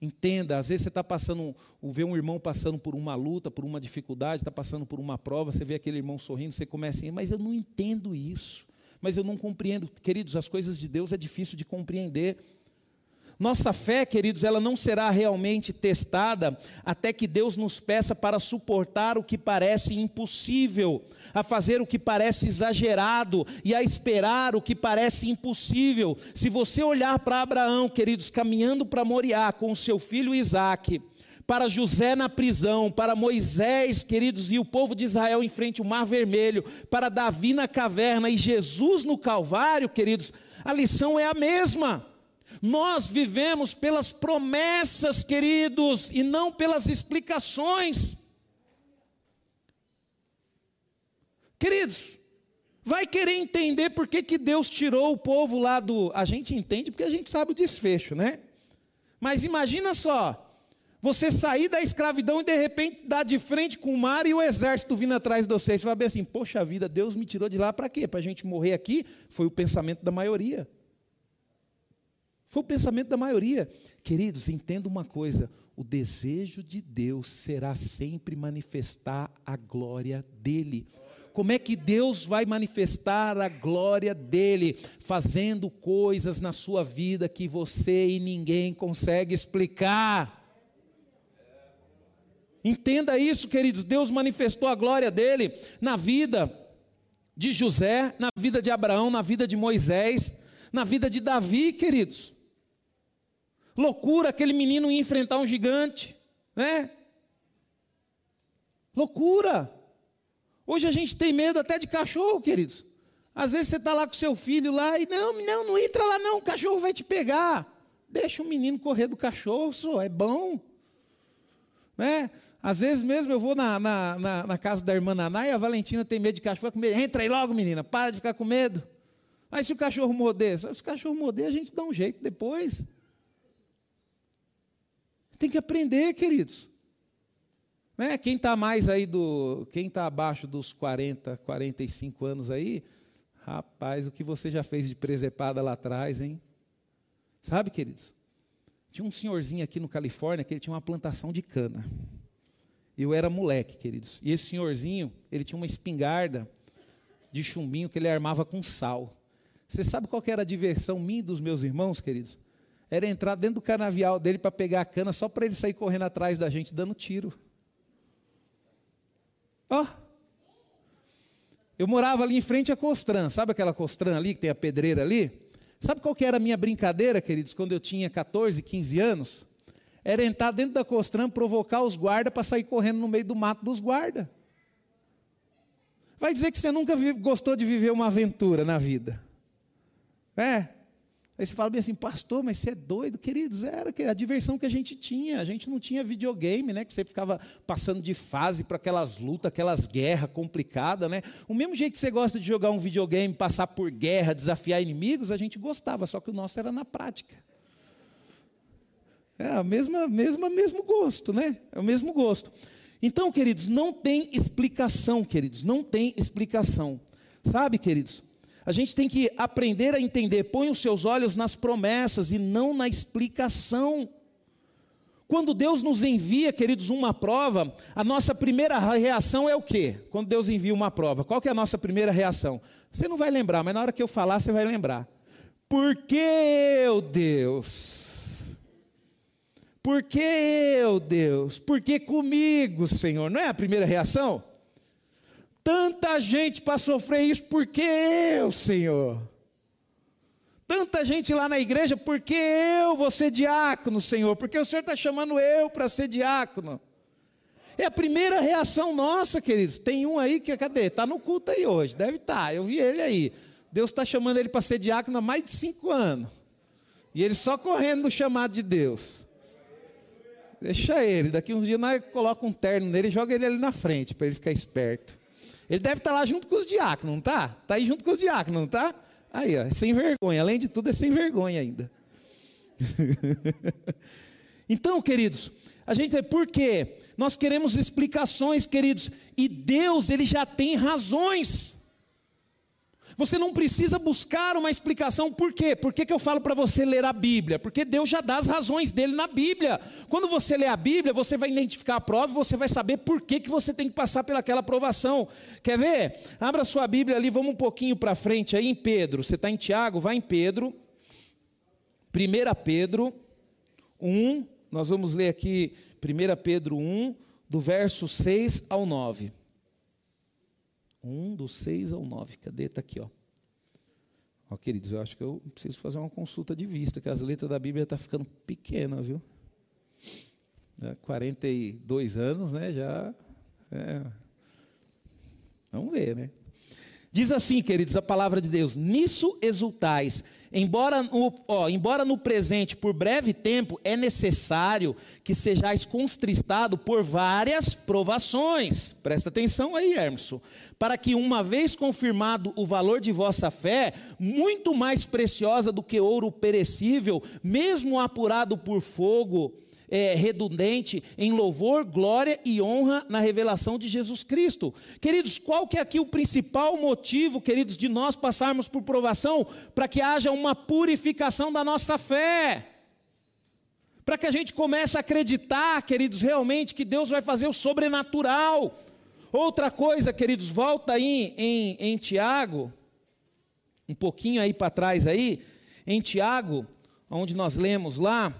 Entenda, às vezes você está passando, vê um irmão passando por uma luta, por uma dificuldade, está passando por uma prova, você vê aquele irmão sorrindo, você começa assim, mas eu não entendo isso, mas eu não compreendo. Queridos, as coisas de Deus é difícil de compreender. Nossa fé, queridos, ela não será realmente testada até que Deus nos peça para suportar o que parece impossível, a fazer o que parece exagerado e a esperar o que parece impossível. Se você olhar para Abraão, queridos, caminhando para Moriá com seu filho Isaque, para José na prisão, para Moisés, queridos, e o povo de Israel em frente ao Mar Vermelho, para Davi na caverna e Jesus no Calvário, queridos, a lição é a mesma. Nós vivemos pelas promessas, queridos, e não pelas explicações. Queridos, vai querer entender por que, que Deus tirou o povo lá do. A gente entende porque a gente sabe o desfecho, né? Mas imagina só, você sair da escravidão e de repente dar de frente com o mar e o exército vindo atrás de você. Você vai bem assim: poxa vida, Deus me tirou de lá para quê? Para a gente morrer aqui? Foi o pensamento da maioria. Foi o pensamento da maioria. Queridos, entenda uma coisa: o desejo de Deus será sempre manifestar a glória dEle. Como é que Deus vai manifestar a glória dEle? Fazendo coisas na sua vida que você e ninguém consegue explicar. Entenda isso, queridos. Deus manifestou a glória dele na vida de José, na vida de Abraão, na vida de Moisés, na vida de Davi, queridos. Loucura aquele menino ir enfrentar um gigante, né? Loucura. Hoje a gente tem medo até de cachorro, queridos. Às vezes você está lá com seu filho lá e não, não, não entra lá não, o cachorro vai te pegar. Deixa o menino correr do cachorro, só é bom. Né? Às vezes mesmo eu vou na, na, na, na casa da irmã Naná e a Valentina tem medo de cachorro. Com medo. Entra aí logo, menina, para de ficar com medo. Mas se o cachorro morder, se o cachorro morder, a gente dá um jeito depois. Tem que aprender, queridos. Né? Quem está mais aí do. Quem está abaixo dos 40, 45 anos aí, rapaz, o que você já fez de presepada lá atrás, hein? Sabe, queridos? Tinha um senhorzinho aqui no Califórnia que ele tinha uma plantação de cana. Eu era moleque, queridos. E esse senhorzinho, ele tinha uma espingarda de chumbinho que ele armava com sal. Você sabe qual era a diversão minha e dos meus irmãos, queridos? Era entrar dentro do canavial dele para pegar a cana, só para ele sair correndo atrás da gente, dando tiro. Ó. Oh. Eu morava ali em frente à Costran, sabe aquela Costran ali, que tem a pedreira ali? Sabe qual que era a minha brincadeira, queridos, quando eu tinha 14, 15 anos? Era entrar dentro da Costran, provocar os guardas para sair correndo no meio do mato dos guardas. Vai dizer que você nunca gostou de viver uma aventura na vida. É, Aí você fala bem assim, pastor, mas você é doido, queridos? Era a diversão que a gente tinha. A gente não tinha videogame, né? Que você ficava passando de fase para aquelas lutas, aquelas guerras complicadas, né? O mesmo jeito que você gosta de jogar um videogame, passar por guerra, desafiar inimigos, a gente gostava, só que o nosso era na prática. É a mesma, mesma, mesmo gosto, né? É o mesmo gosto. Então, queridos, não tem explicação, queridos, não tem explicação. Sabe, queridos? A gente tem que aprender a entender. Põe os seus olhos nas promessas e não na explicação. Quando Deus nos envia, queridos, uma prova, a nossa primeira reação é o quê? Quando Deus envia uma prova, qual que é a nossa primeira reação? Você não vai lembrar, mas na hora que eu falar, você vai lembrar. Por que eu, Deus? Por que eu, Deus? Por que comigo, Senhor? Não é a primeira reação? Tanta gente para sofrer isso, por que eu, Senhor? Tanta gente lá na igreja, por que eu vou ser diácono, Senhor? Porque o Senhor está chamando eu para ser diácono. É a primeira reação nossa, queridos. Tem um aí que, cadê? Está no culto aí hoje, deve estar, tá. eu vi ele aí. Deus está chamando ele para ser diácono há mais de cinco anos. E ele só correndo do chamado de Deus. Deixa ele, daqui uns dias nós coloca um terno nele e joga ele ali na frente, para ele ficar esperto. Ele deve estar tá lá junto com os diáconos, não está? Está aí junto com os diáconos, não está? Aí, ó, sem vergonha, além de tudo, é sem vergonha ainda. [laughs] então, queridos, a gente é por quê? Nós queremos explicações, queridos, e Deus, ele já tem razões. Você não precisa buscar uma explicação, por quê? Por que, que eu falo para você ler a Bíblia? Porque Deus já dá as razões dele na Bíblia. Quando você lê a Bíblia, você vai identificar a prova e você vai saber por que, que você tem que passar pelaquela provação. Quer ver? Abra sua Bíblia ali, vamos um pouquinho para frente aí em Pedro. Você está em Tiago, vai em Pedro. 1 Pedro 1, nós vamos ler aqui 1 Pedro 1, do verso 6 ao 9. 1, do 6 ao 9. Cadê? Está aqui, ó. Ó, queridos, eu acho que eu preciso fazer uma consulta de vista, que as letras da Bíblia estão tá ficando pequenas, viu? Já 42 anos, né? Já. É. Vamos ver, né? Diz assim, queridos, a palavra de Deus: Nisso exultais Embora no, ó, embora no presente, por breve tempo, é necessário que sejais contristado por várias provações. Presta atenção aí, Hermeson. Para que, uma vez confirmado o valor de vossa fé, muito mais preciosa do que ouro perecível, mesmo apurado por fogo, é, redundante em louvor, glória e honra na revelação de Jesus Cristo. Queridos, qual que é aqui o principal motivo, queridos, de nós passarmos por provação? Para que haja uma purificação da nossa fé. Para que a gente comece a acreditar, queridos, realmente que Deus vai fazer o sobrenatural. Outra coisa, queridos, volta aí em, em Tiago, um pouquinho aí para trás aí, em Tiago, onde nós lemos lá,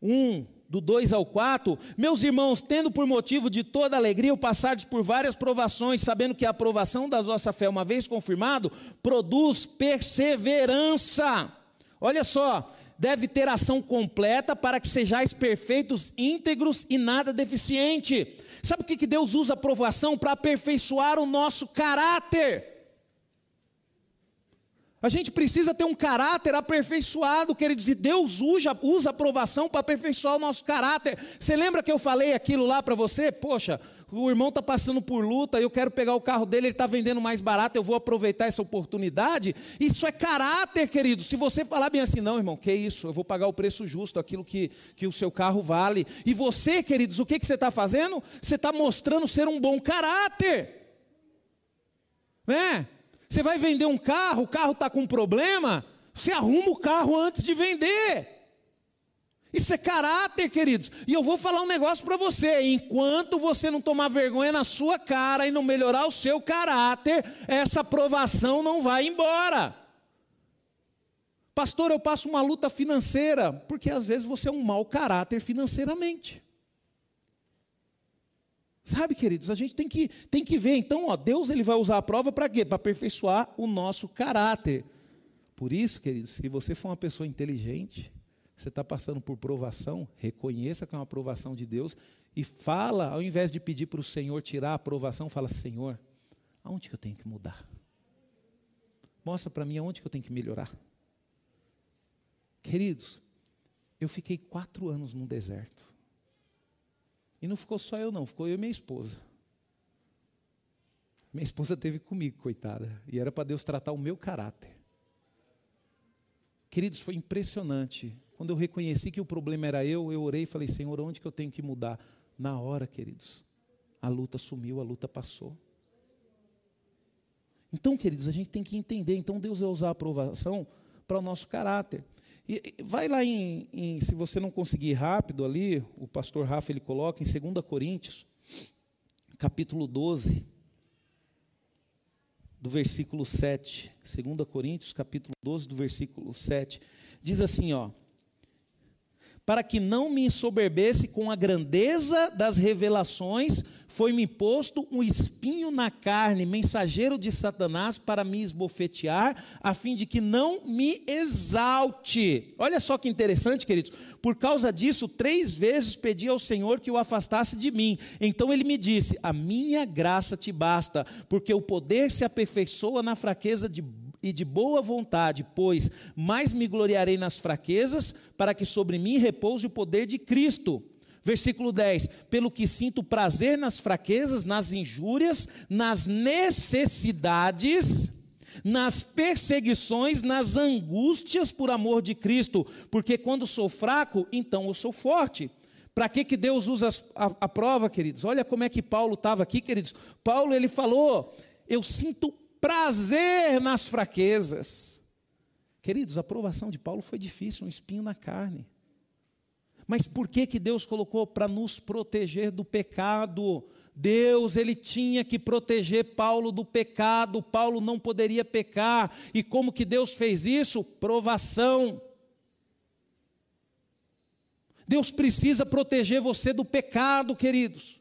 um do 2 ao 4, meus irmãos, tendo por motivo de toda alegria o passardes por várias provações, sabendo que a aprovação da vossa fé, uma vez confirmado, produz perseverança. Olha só, deve ter ação completa para que sejais perfeitos, íntegros e nada deficiente. Sabe o que, Deus usa a provação para aperfeiçoar o nosso caráter? A gente precisa ter um caráter aperfeiçoado, queridos, e Deus usa, usa aprovação para aperfeiçoar o nosso caráter. Você lembra que eu falei aquilo lá para você? Poxa, o irmão está passando por luta, eu quero pegar o carro dele, ele está vendendo mais barato, eu vou aproveitar essa oportunidade. Isso é caráter, querido. Se você falar bem assim, não, irmão, que isso, eu vou pagar o preço justo, aquilo que, que o seu carro vale. E você, queridos, o que, que você está fazendo? Você está mostrando ser um bom caráter. Né? Você vai vender um carro, o carro está com problema, você arruma o carro antes de vender. Isso é caráter, queridos. E eu vou falar um negócio para você: enquanto você não tomar vergonha na sua cara e não melhorar o seu caráter, essa aprovação não vai embora. Pastor, eu passo uma luta financeira, porque às vezes você é um mau caráter financeiramente. Sabe, queridos, a gente tem que, tem que ver, então, ó, Deus ele vai usar a prova para quê? Para aperfeiçoar o nosso caráter. Por isso, queridos, se você for uma pessoa inteligente, você está passando por provação, reconheça que é uma provação de Deus e fala, ao invés de pedir para o Senhor tirar a provação, fala, Senhor, aonde que eu tenho que mudar? Mostra para mim aonde que eu tenho que melhorar. Queridos, eu fiquei quatro anos no deserto. E não ficou só eu, não, ficou eu e minha esposa. Minha esposa teve comigo, coitada. E era para Deus tratar o meu caráter. Queridos, foi impressionante. Quando eu reconheci que o problema era eu, eu orei e falei, Senhor, onde que eu tenho que mudar? Na hora, queridos, a luta sumiu, a luta passou. Então, queridos, a gente tem que entender. Então, Deus vai usar a aprovação para o nosso caráter. E, vai lá em, em, se você não conseguir rápido ali, o pastor Rafa ele coloca em 2 Coríntios, capítulo 12, do versículo 7. 2 Coríntios, capítulo 12, do versículo 7. Diz assim, ó: Para que não me ensoberbesse com a grandeza das revelações, foi-me posto um espinho na carne, mensageiro de Satanás, para me esbofetear, a fim de que não me exalte. Olha só que interessante, queridos. Por causa disso, três vezes pedi ao Senhor que o afastasse de mim. Então ele me disse: A minha graça te basta, porque o poder se aperfeiçoa na fraqueza de e de boa vontade, pois mais me gloriarei nas fraquezas, para que sobre mim repouse o poder de Cristo. Versículo 10: Pelo que sinto prazer nas fraquezas, nas injúrias, nas necessidades, nas perseguições, nas angústias por amor de Cristo, porque quando sou fraco, então eu sou forte. Para que, que Deus usa a, a, prova, queridos? Olha como é que Paulo estava aqui, queridos. Paulo ele falou: Eu sinto prazer nas fraquezas. Queridos, a aprovação de Paulo foi difícil, um espinho na carne. Mas por que que Deus colocou para nos proteger do pecado? Deus, ele tinha que proteger Paulo do pecado. Paulo não poderia pecar. E como que Deus fez isso? Provação. Deus precisa proteger você do pecado, queridos.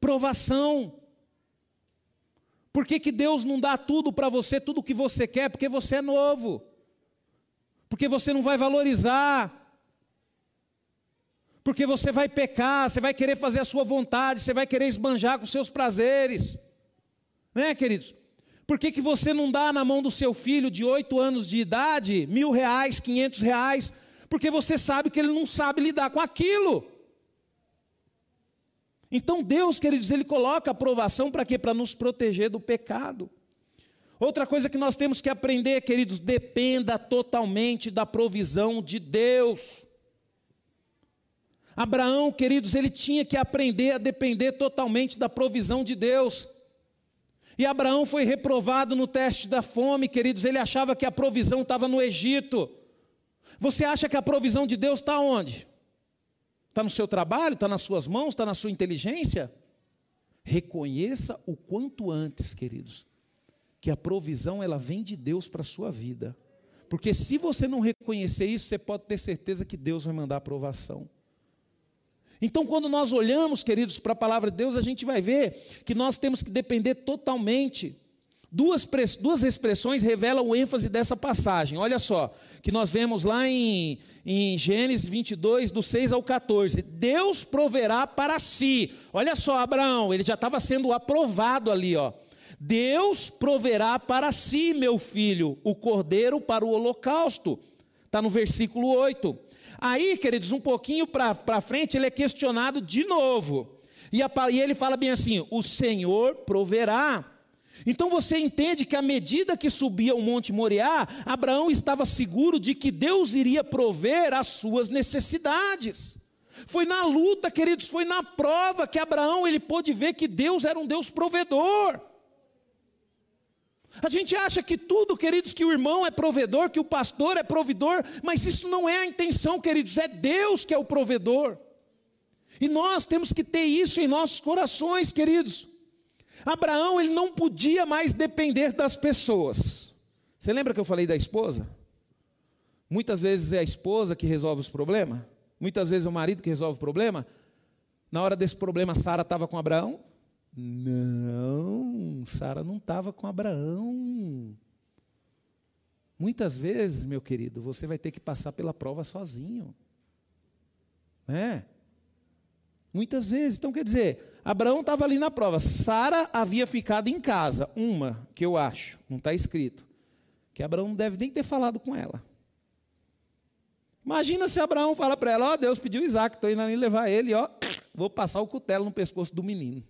Provação. Por que, que Deus não dá tudo para você, tudo que você quer? Porque você é novo porque você não vai valorizar, porque você vai pecar, você vai querer fazer a sua vontade, você vai querer esbanjar com seus prazeres, né, queridos? Por que, que você não dá na mão do seu filho de oito anos de idade mil reais, quinhentos reais? Porque você sabe que ele não sabe lidar com aquilo. Então Deus, queridos, Ele coloca a aprovação para quê? Para nos proteger do pecado. Outra coisa que nós temos que aprender, queridos, dependa totalmente da provisão de Deus. Abraão, queridos, ele tinha que aprender a depender totalmente da provisão de Deus. E Abraão foi reprovado no teste da fome, queridos, ele achava que a provisão estava no Egito. Você acha que a provisão de Deus está onde? Está no seu trabalho, está nas suas mãos, está na sua inteligência? Reconheça o quanto antes, queridos, que a provisão ela vem de Deus para a sua vida. Porque se você não reconhecer isso, você pode ter certeza que Deus vai mandar aprovação. Então, quando nós olhamos, queridos, para a palavra de Deus, a gente vai ver que nós temos que depender totalmente. Duas, duas expressões revelam o ênfase dessa passagem. Olha só, que nós vemos lá em, em Gênesis 22, do 6 ao 14. Deus proverá para si. Olha só, Abraão, ele já estava sendo aprovado ali, ó. Deus proverá para si, meu filho, o cordeiro para o holocausto. Está no versículo 8. Aí, queridos, um pouquinho para frente, ele é questionado de novo. E, a, e ele fala bem assim: o Senhor proverá. Então você entende que à medida que subia o Monte Moriá, Abraão estava seguro de que Deus iria prover as suas necessidades. Foi na luta, queridos, foi na prova que Abraão ele pôde ver que Deus era um Deus provedor. A gente acha que tudo, queridos, que o irmão é provedor, que o pastor é provedor, mas isso não é a intenção, queridos, é Deus que é o provedor. E nós temos que ter isso em nossos corações, queridos. Abraão, ele não podia mais depender das pessoas. Você lembra que eu falei da esposa? Muitas vezes é a esposa que resolve os problemas, muitas vezes é o marido que resolve o problema. Na hora desse problema, Sara estava com Abraão? Não, Sara não estava com Abraão. Muitas vezes, meu querido, você vai ter que passar pela prova sozinho. Né? Muitas vezes. Então, quer dizer, Abraão estava ali na prova. Sara havia ficado em casa. Uma, que eu acho, não está escrito. Que Abraão não deve nem ter falado com ela. Imagina se Abraão fala para ela: Ó, oh, Deus pediu Isaac, estou indo ali levar ele, ó, vou passar o cutelo no pescoço do menino.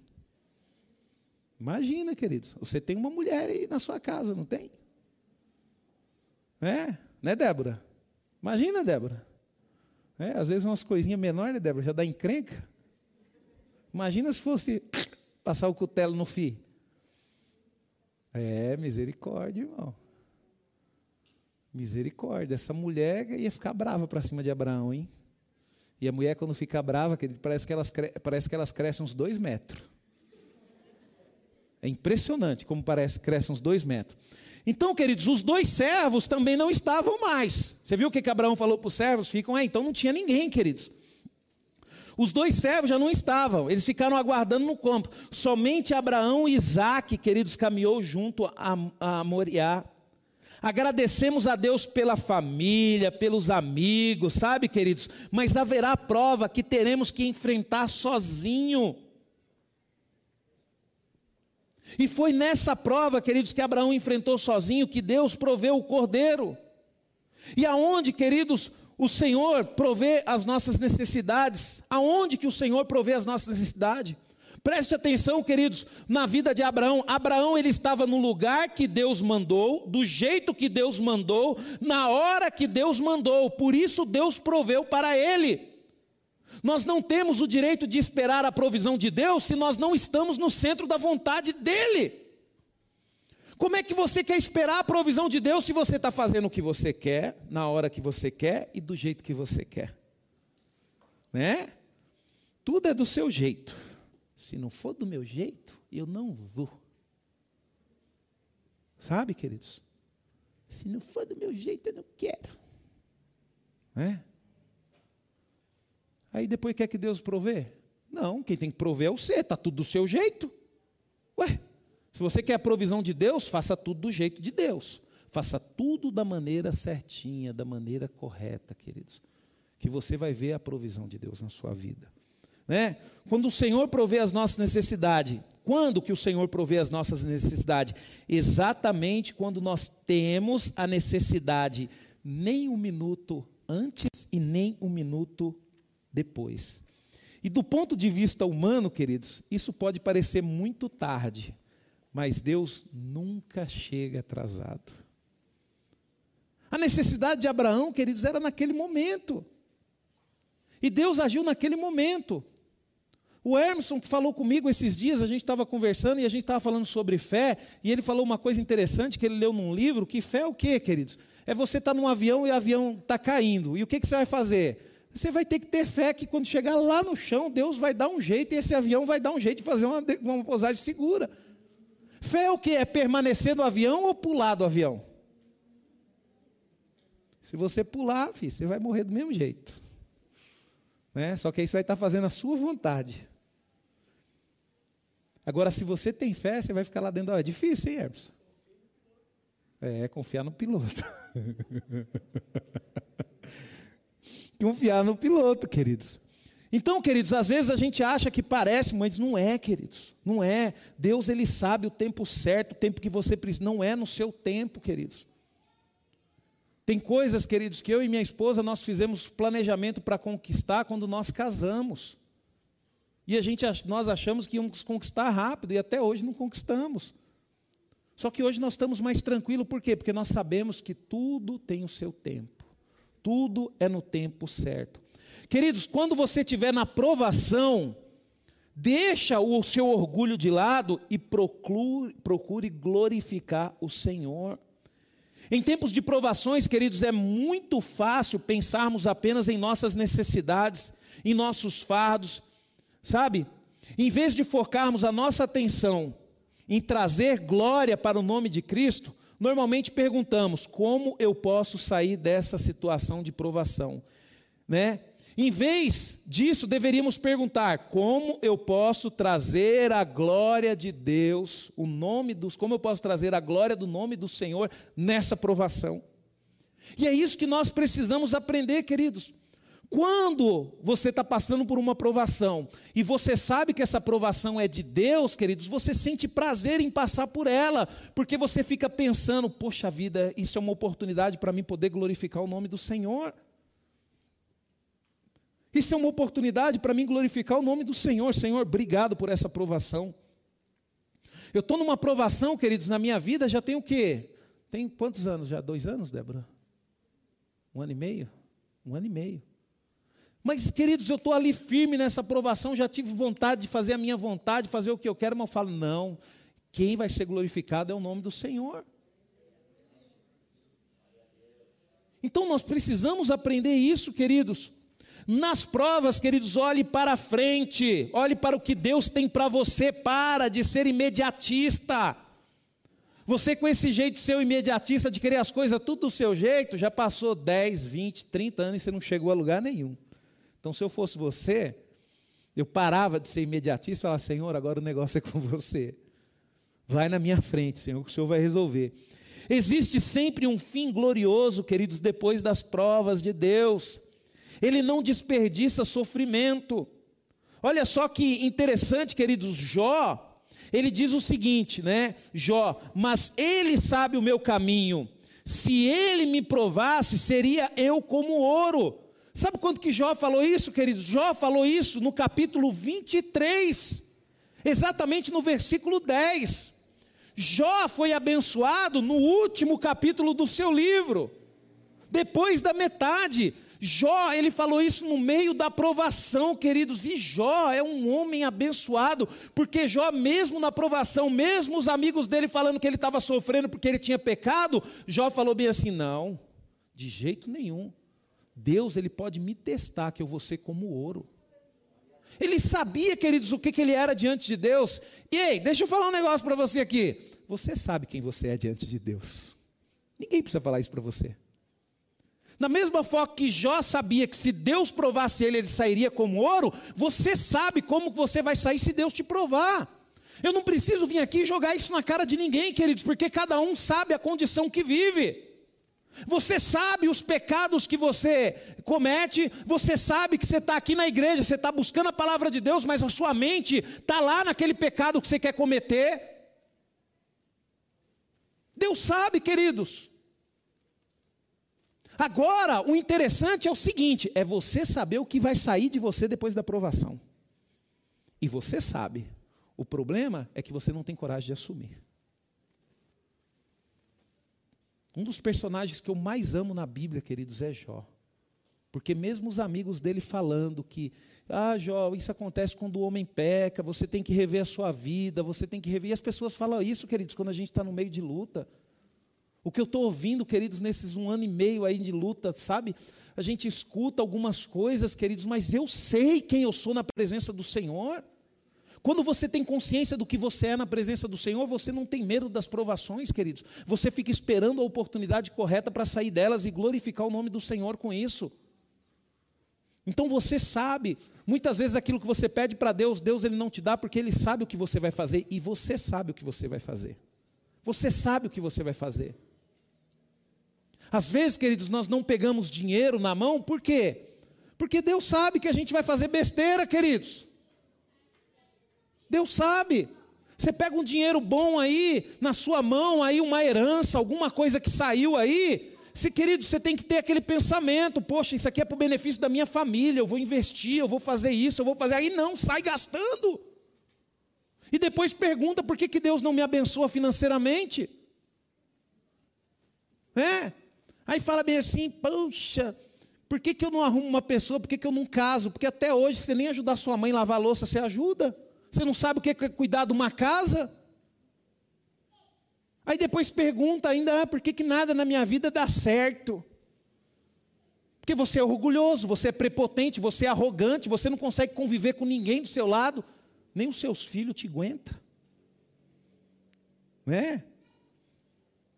Imagina, queridos, você tem uma mulher aí na sua casa, não tem? É, né, Débora? Imagina, Débora. É, às vezes umas coisinhas menores, né, Débora, já dá encrenca. Imagina se fosse passar o cutelo no fio. É, misericórdia, irmão. Misericórdia. Essa mulher ia ficar brava para cima de Abraão, hein? E a mulher, quando fica brava, parece que elas, parece que elas crescem uns dois metros. É impressionante como parece que crescem uns dois metros. Então, queridos, os dois servos também não estavam mais. Você viu o que, que Abraão falou para os servos? Ficam, é, então não tinha ninguém, queridos. Os dois servos já não estavam, eles ficaram aguardando no campo. Somente Abraão e Isaac, queridos, caminhou junto a, a Moriá. Agradecemos a Deus pela família, pelos amigos, sabe, queridos? Mas haverá prova que teremos que enfrentar sozinho. E foi nessa prova, queridos, que Abraão enfrentou sozinho que Deus proveu o cordeiro. E aonde, queridos, o Senhor provê as nossas necessidades? Aonde que o Senhor provê as nossas necessidades? Preste atenção, queridos, na vida de Abraão. Abraão ele estava no lugar que Deus mandou, do jeito que Deus mandou, na hora que Deus mandou. Por isso Deus proveu para ele. Nós não temos o direito de esperar a provisão de Deus se nós não estamos no centro da vontade dele. Como é que você quer esperar a provisão de Deus se você está fazendo o que você quer, na hora que você quer e do jeito que você quer? Né? Tudo é do seu jeito. Se não for do meu jeito, eu não vou. Sabe, queridos? Se não for do meu jeito, eu não quero. É? Aí depois quer que Deus provê? Não, quem tem que prover é você, está tudo do seu jeito. Ué, se você quer a provisão de Deus, faça tudo do jeito de Deus. Faça tudo da maneira certinha, da maneira correta, queridos. Que você vai ver a provisão de Deus na sua vida. Né? Quando o Senhor provê as nossas necessidades, quando que o Senhor provê as nossas necessidades? Exatamente quando nós temos a necessidade, nem um minuto antes e nem um minuto depois. E do ponto de vista humano, queridos, isso pode parecer muito tarde, mas Deus nunca chega atrasado. A necessidade de Abraão, queridos, era naquele momento. E Deus agiu naquele momento. O Emerson que falou comigo esses dias, a gente estava conversando e a gente estava falando sobre fé, e ele falou uma coisa interessante que ele leu num livro, que fé é o quê, queridos? É você estar tá num avião e o avião está caindo. E o que, que você vai fazer? Você vai ter que ter fé que quando chegar lá no chão, Deus vai dar um jeito e esse avião vai dar um jeito de fazer uma, uma pousagem segura. Fé é o que? É permanecer no avião ou pular do avião? Se você pular, filho, você vai morrer do mesmo jeito. Né? Só que aí você vai estar fazendo a sua vontade. Agora, se você tem fé, você vai ficar lá dentro. É difícil, hein, Emerson? É, confiar no piloto. [laughs] confiar no piloto, queridos. Então, queridos, às vezes a gente acha que parece, mas não é, queridos. Não é. Deus, Ele sabe o tempo certo, o tempo que você precisa. Não é no seu tempo, queridos. Tem coisas, queridos, que eu e minha esposa nós fizemos planejamento para conquistar quando nós casamos. E a gente, nós achamos que íamos conquistar rápido e até hoje não conquistamos. Só que hoje nós estamos mais tranquilos, por quê? Porque nós sabemos que tudo tem o seu tempo. Tudo é no tempo certo. Queridos, quando você estiver na provação, deixa o seu orgulho de lado e procure, procure glorificar o Senhor. Em tempos de provações, queridos, é muito fácil pensarmos apenas em nossas necessidades, em nossos fardos, Sabe? Em vez de focarmos a nossa atenção em trazer glória para o nome de Cristo, normalmente perguntamos: como eu posso sair dessa situação de provação? Né? Em vez disso, deveríamos perguntar: como eu posso trazer a glória de Deus, o nome dos, como eu posso trazer a glória do nome do Senhor nessa provação? E é isso que nós precisamos aprender, queridos. Quando você está passando por uma provação e você sabe que essa provação é de Deus, queridos, você sente prazer em passar por ela, porque você fica pensando: poxa vida, isso é uma oportunidade para mim poder glorificar o nome do Senhor. Isso é uma oportunidade para mim glorificar o nome do Senhor. Senhor, obrigado por essa provação. Eu estou numa provação, queridos, na minha vida já tem o quê? Tem quantos anos já? Dois anos, Débora? Um ano e meio? Um ano e meio. Mas, queridos, eu estou ali firme nessa aprovação, já tive vontade de fazer a minha vontade, fazer o que eu quero, mas eu falo, não, quem vai ser glorificado é o nome do Senhor. Então nós precisamos aprender isso, queridos. Nas provas, queridos, olhe para frente, olhe para o que Deus tem para você, para de ser imediatista. Você com esse jeito seu imediatista de querer as coisas tudo do seu jeito, já passou 10, 20, 30 anos e você não chegou a lugar nenhum. Então, se eu fosse você, eu parava de ser imediatista e falava, Senhor, agora o negócio é com você. Vai na minha frente, Senhor, que o Senhor vai resolver. Existe sempre um fim glorioso, queridos, depois das provas de Deus. Ele não desperdiça sofrimento. Olha só que interessante, queridos, Jó, ele diz o seguinte, né? Jó, mas ele sabe o meu caminho. Se ele me provasse, seria eu como ouro. Sabe quando que Jó falou isso, queridos? Jó falou isso no capítulo 23, exatamente no versículo 10. Jó foi abençoado no último capítulo do seu livro, depois da metade. Jó, ele falou isso no meio da provação, queridos, e Jó é um homem abençoado, porque Jó, mesmo na provação, mesmo os amigos dele falando que ele estava sofrendo porque ele tinha pecado, Jó falou bem assim: não, de jeito nenhum. Deus, ele pode me testar, que eu vou ser como ouro. Ele sabia, queridos, o que, que ele era diante de Deus. E ei, deixa eu falar um negócio para você aqui. Você sabe quem você é diante de Deus. Ninguém precisa falar isso para você. Da mesma forma que Jó sabia que se Deus provasse ele, ele sairia como ouro, você sabe como você vai sair se Deus te provar. Eu não preciso vir aqui jogar isso na cara de ninguém, queridos, porque cada um sabe a condição que vive. Você sabe os pecados que você comete, você sabe que você está aqui na igreja, você está buscando a palavra de Deus, mas a sua mente está lá naquele pecado que você quer cometer. Deus sabe, queridos. Agora, o interessante é o seguinte: é você saber o que vai sair de você depois da aprovação. E você sabe. O problema é que você não tem coragem de assumir. Um dos personagens que eu mais amo na Bíblia, queridos, é Jó. Porque mesmo os amigos dele falando que, ah, Jó, isso acontece quando o homem peca, você tem que rever a sua vida, você tem que rever. E as pessoas falam isso, queridos, quando a gente está no meio de luta. O que eu estou ouvindo, queridos, nesses um ano e meio aí de luta, sabe? A gente escuta algumas coisas, queridos, mas eu sei quem eu sou na presença do Senhor. Quando você tem consciência do que você é na presença do Senhor, você não tem medo das provações, queridos. Você fica esperando a oportunidade correta para sair delas e glorificar o nome do Senhor com isso. Então você sabe, muitas vezes aquilo que você pede para Deus, Deus ele não te dá porque ele sabe o que você vai fazer e você sabe o que você vai fazer. Você sabe o que você vai fazer. Às vezes, queridos, nós não pegamos dinheiro na mão, por quê? Porque Deus sabe que a gente vai fazer besteira, queridos. Deus sabe. Você pega um dinheiro bom aí, na sua mão, aí uma herança, alguma coisa que saiu aí. Se, querido, você tem que ter aquele pensamento: poxa, isso aqui é para o benefício da minha família, eu vou investir, eu vou fazer isso, eu vou fazer. Aí não, sai gastando. E depois pergunta por que, que Deus não me abençoa financeiramente. É, Aí fala bem assim, poxa, por que, que eu não arrumo uma pessoa? Por que, que eu não caso? Porque até hoje, você nem ajudar sua mãe a lavar a louça, você ajuda? Você não sabe o que é cuidar de uma casa? Aí depois pergunta ainda, ah, por que, que nada na minha vida dá certo? Porque você é orgulhoso, você é prepotente, você é arrogante, você não consegue conviver com ninguém do seu lado, nem os seus filhos te aguentam. Não é?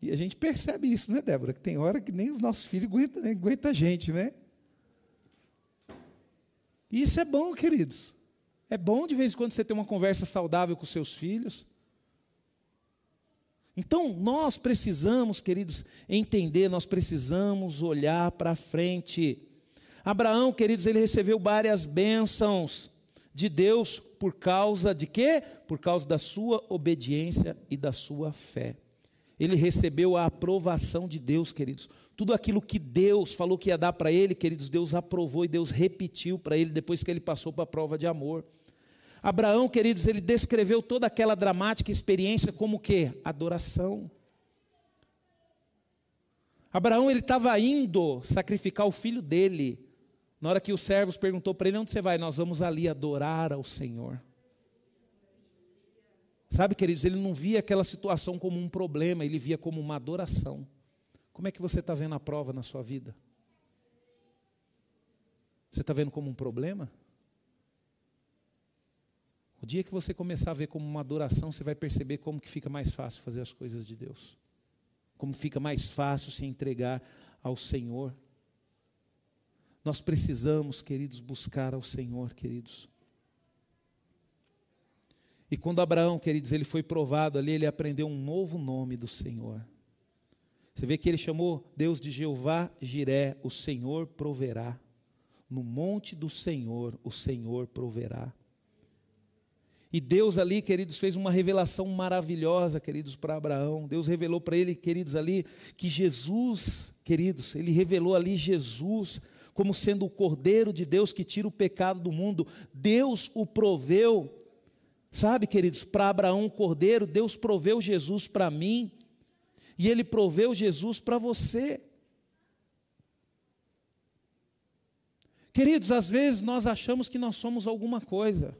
E a gente percebe isso, né, Débora? Que tem hora que nem os nossos filhos aguentam, né, aguenta a gente, né? E isso é bom, queridos. É bom de vez em quando você ter uma conversa saudável com seus filhos. Então, nós precisamos, queridos, entender, nós precisamos olhar para frente. Abraão, queridos, ele recebeu várias bênçãos de Deus por causa de quê? Por causa da sua obediência e da sua fé ele recebeu a aprovação de Deus, queridos. Tudo aquilo que Deus falou que ia dar para ele, queridos, Deus aprovou e Deus repetiu para ele depois que ele passou para a prova de amor. Abraão, queridos, ele descreveu toda aquela dramática experiência como o quê? Adoração. Abraão, ele estava indo sacrificar o filho dele. Na hora que os servos perguntou para ele, onde você vai? Nós vamos ali adorar ao Senhor. Sabe, queridos, ele não via aquela situação como um problema, ele via como uma adoração, Como é que você está vendo a prova na sua vida? Você está vendo como um problema? O dia que você começar a ver como uma adoração, você vai perceber como que fica mais fácil fazer as coisas de Deus. Como fica mais fácil se entregar ao Senhor. Nós precisamos, queridos, buscar ao Senhor, queridos. E quando Abraão, queridos, ele foi provado ali, ele aprendeu um novo nome do Senhor. Você vê que ele chamou Deus de Jeová Jiré, o Senhor proverá. No monte do Senhor, o Senhor proverá. E Deus ali, queridos, fez uma revelação maravilhosa, queridos, para Abraão. Deus revelou para ele, queridos, ali, que Jesus, queridos, ele revelou ali Jesus como sendo o Cordeiro de Deus que tira o pecado do mundo. Deus o proveu Sabe, queridos, para Abraão um cordeiro, Deus proveu Jesus para mim, e Ele proveu Jesus para você. Queridos, às vezes nós achamos que nós somos alguma coisa.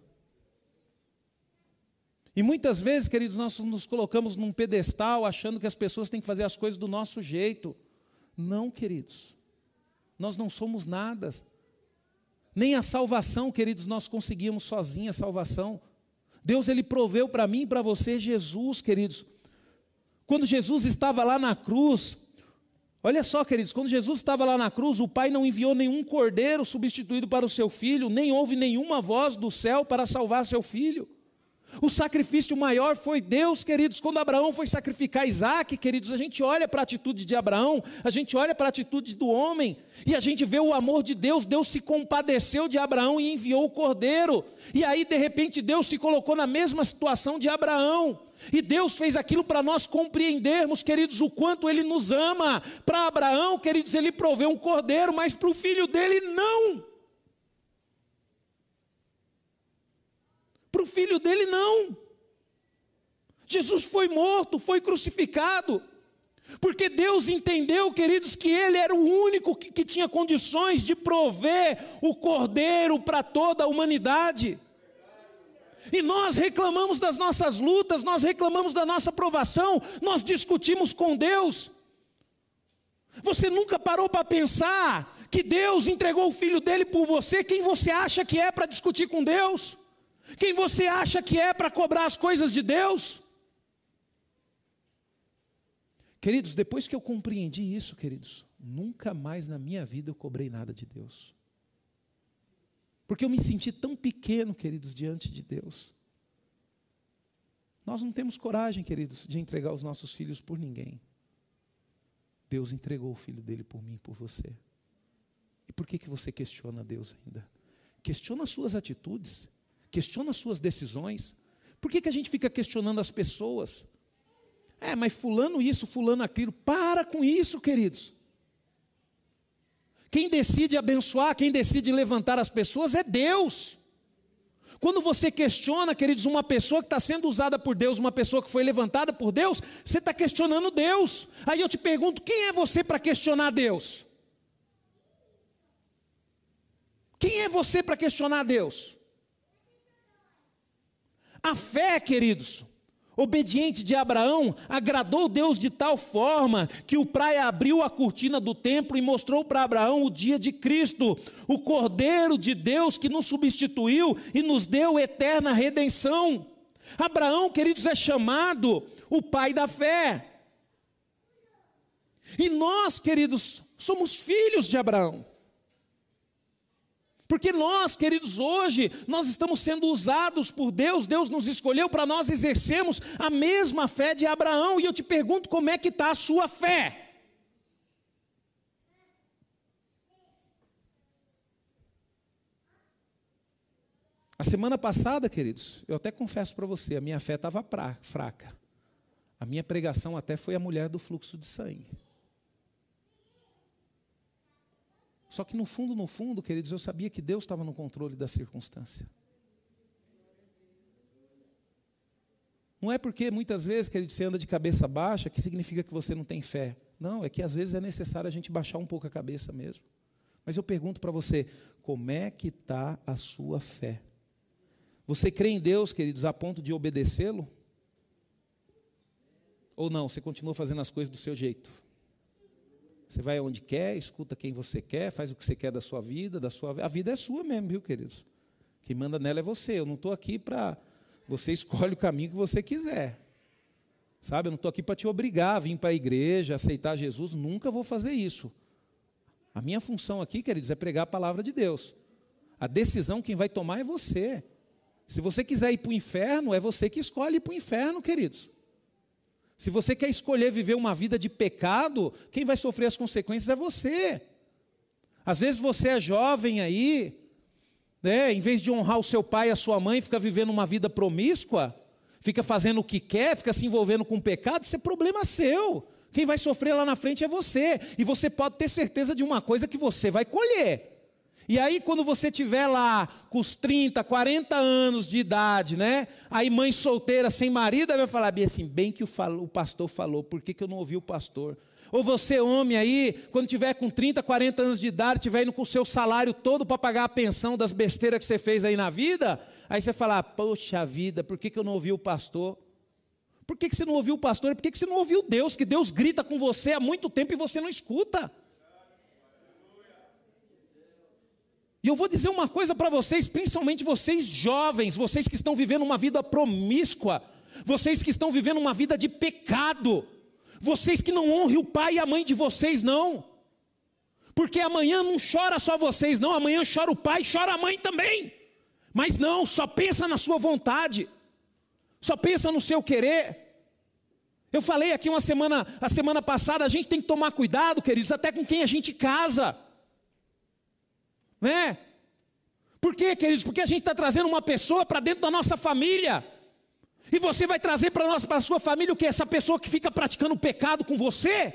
E muitas vezes, queridos, nós nos colocamos num pedestal achando que as pessoas têm que fazer as coisas do nosso jeito. Não, queridos. Nós não somos nada. Nem a salvação, queridos, nós conseguimos sozinha a salvação. Deus ele proveu para mim e para você Jesus, queridos. Quando Jesus estava lá na cruz, olha só, queridos, quando Jesus estava lá na cruz, o Pai não enviou nenhum cordeiro substituído para o seu filho, nem houve nenhuma voz do céu para salvar seu filho. O sacrifício maior foi Deus, queridos. Quando Abraão foi sacrificar Isaac, queridos, a gente olha para a atitude de Abraão, a gente olha para a atitude do homem, e a gente vê o amor de Deus. Deus se compadeceu de Abraão e enviou o cordeiro. E aí, de repente, Deus se colocou na mesma situação de Abraão. E Deus fez aquilo para nós compreendermos, queridos, o quanto Ele nos ama. Para Abraão, queridos, Ele proveu um cordeiro, mas para o filho dele, não. Para o filho dele, não. Jesus foi morto, foi crucificado. Porque Deus entendeu, queridos, que Ele era o único que, que tinha condições de prover o cordeiro para toda a humanidade. E nós reclamamos das nossas lutas, nós reclamamos da nossa provação, nós discutimos com Deus. Você nunca parou para pensar que Deus entregou o filho dele por você? Quem você acha que é para discutir com Deus? Quem você acha que é para cobrar as coisas de Deus? Queridos, depois que eu compreendi isso, queridos, nunca mais na minha vida eu cobrei nada de Deus. Porque eu me senti tão pequeno, queridos, diante de Deus. Nós não temos coragem, queridos, de entregar os nossos filhos por ninguém. Deus entregou o filho dele por mim, por você. E por que, que você questiona Deus ainda? Questiona as suas atitudes. Questiona as suas decisões. Por que, que a gente fica questionando as pessoas? É, mas fulano isso, fulano aquilo. Para com isso, queridos. Quem decide abençoar, quem decide levantar as pessoas é Deus. Quando você questiona, queridos, uma pessoa que está sendo usada por Deus, uma pessoa que foi levantada por Deus, você está questionando Deus. Aí eu te pergunto: quem é você para questionar Deus? Quem é você para questionar Deus? A fé, queridos, obediente de Abraão, agradou Deus de tal forma que o praia abriu a cortina do templo e mostrou para Abraão o dia de Cristo, o Cordeiro de Deus que nos substituiu e nos deu eterna redenção. Abraão, queridos, é chamado o pai da fé. E nós, queridos, somos filhos de Abraão. Porque nós, queridos, hoje, nós estamos sendo usados por Deus, Deus nos escolheu para nós exercermos a mesma fé de Abraão, e eu te pergunto como é que está a sua fé? A semana passada, queridos, eu até confesso para você, a minha fé estava fraca. A minha pregação até foi a mulher do fluxo de sangue. Só que no fundo, no fundo, queridos, eu sabia que Deus estava no controle da circunstância. Não é porque muitas vezes, querido, você anda de cabeça baixa que significa que você não tem fé. Não, é que às vezes é necessário a gente baixar um pouco a cabeça mesmo. Mas eu pergunto para você, como é que está a sua fé? Você crê em Deus, queridos, a ponto de obedecê-lo? Ou não, você continua fazendo as coisas do seu jeito? Você vai onde quer, escuta quem você quer, faz o que você quer da sua vida, da sua A vida é sua mesmo, viu, queridos? Quem manda nela é você. Eu não estou aqui para. Você [laughs] escolhe o caminho que você quiser. Sabe, eu não estou aqui para te obrigar a vir para a igreja, aceitar Jesus. Nunca vou fazer isso. A minha função aqui, queridos, é pregar a palavra de Deus. A decisão quem vai tomar é você. Se você quiser ir para o inferno, é você que escolhe ir para o inferno, queridos. Se você quer escolher viver uma vida de pecado, quem vai sofrer as consequências é você. Às vezes você é jovem aí, né, em vez de honrar o seu pai e a sua mãe, fica vivendo uma vida promíscua, fica fazendo o que quer, fica se envolvendo com pecado, isso é problema seu. Quem vai sofrer lá na frente é você. E você pode ter certeza de uma coisa que você vai colher. E aí, quando você tiver lá com os 30, 40 anos de idade, né? Aí, mãe solteira, sem marido, vai falar bem assim: bem que o, o pastor falou, por que, que eu não ouvi o pastor? Ou você, homem aí, quando tiver com 30, 40 anos de idade, tiver indo com o seu salário todo para pagar a pensão das besteiras que você fez aí na vida, aí você fala: poxa vida, por que, que eu não ouvi o pastor? Por que, que você não ouviu o pastor? Por que, que você não ouviu Deus? Que Deus grita com você há muito tempo e você não escuta. E eu vou dizer uma coisa para vocês, principalmente vocês jovens, vocês que estão vivendo uma vida promíscua, vocês que estão vivendo uma vida de pecado, vocês que não honram o pai e a mãe de vocês, não. Porque amanhã não chora só vocês, não, amanhã chora o pai, chora a mãe também. Mas não, só pensa na sua vontade, só pensa no seu querer. Eu falei aqui uma semana, a semana passada, a gente tem que tomar cuidado, queridos, até com quem a gente casa. Né? Por quê, queridos? Porque a gente está trazendo uma pessoa para dentro da nossa família. E você vai trazer para a sua família o que? Essa pessoa que fica praticando pecado com você?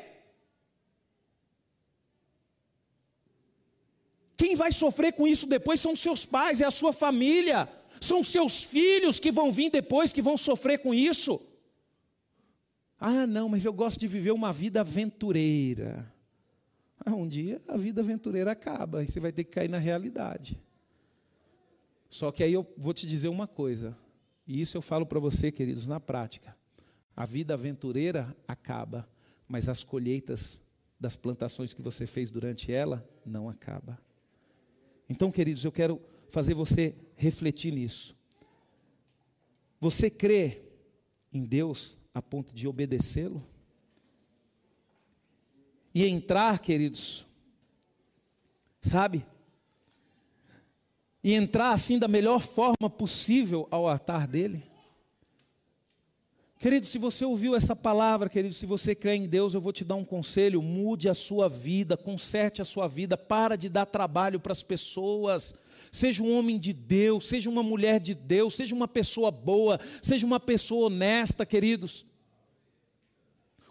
Quem vai sofrer com isso depois são seus pais, é a sua família, são seus filhos que vão vir depois, que vão sofrer com isso. Ah, não, mas eu gosto de viver uma vida aventureira. [laughs] Um dia a vida aventureira acaba e você vai ter que cair na realidade. Só que aí eu vou te dizer uma coisa, e isso eu falo para você, queridos, na prática. A vida aventureira acaba, mas as colheitas das plantações que você fez durante ela não acaba. Então, queridos, eu quero fazer você refletir nisso. Você crê em Deus a ponto de obedecê-lo? E entrar, queridos, sabe? E entrar assim da melhor forma possível ao altar dele. Querido, se você ouviu essa palavra, querido, se você crê em Deus, eu vou te dar um conselho: mude a sua vida, conserte a sua vida, para de dar trabalho para as pessoas. Seja um homem de Deus, seja uma mulher de Deus, seja uma pessoa boa, seja uma pessoa honesta, queridos.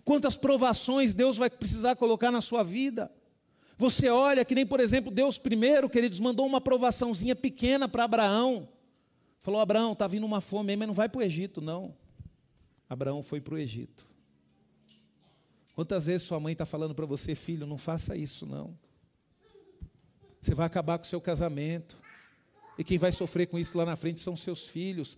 Quantas provações Deus vai precisar colocar na sua vida? Você olha que nem, por exemplo, Deus primeiro, queridos, mandou uma provaçãozinha pequena para Abraão. Falou: Abraão, está vindo uma fome, mas não vai para o Egito, não. Abraão foi para o Egito. Quantas vezes sua mãe está falando para você, filho, não faça isso, não. Você vai acabar com o seu casamento. E quem vai sofrer com isso lá na frente são seus filhos.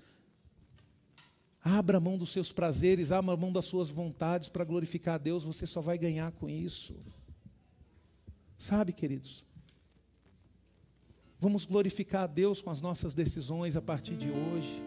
Abra mão dos seus prazeres, abra mão das suas vontades para glorificar a Deus, você só vai ganhar com isso. Sabe, queridos? Vamos glorificar a Deus com as nossas decisões a partir de hoje.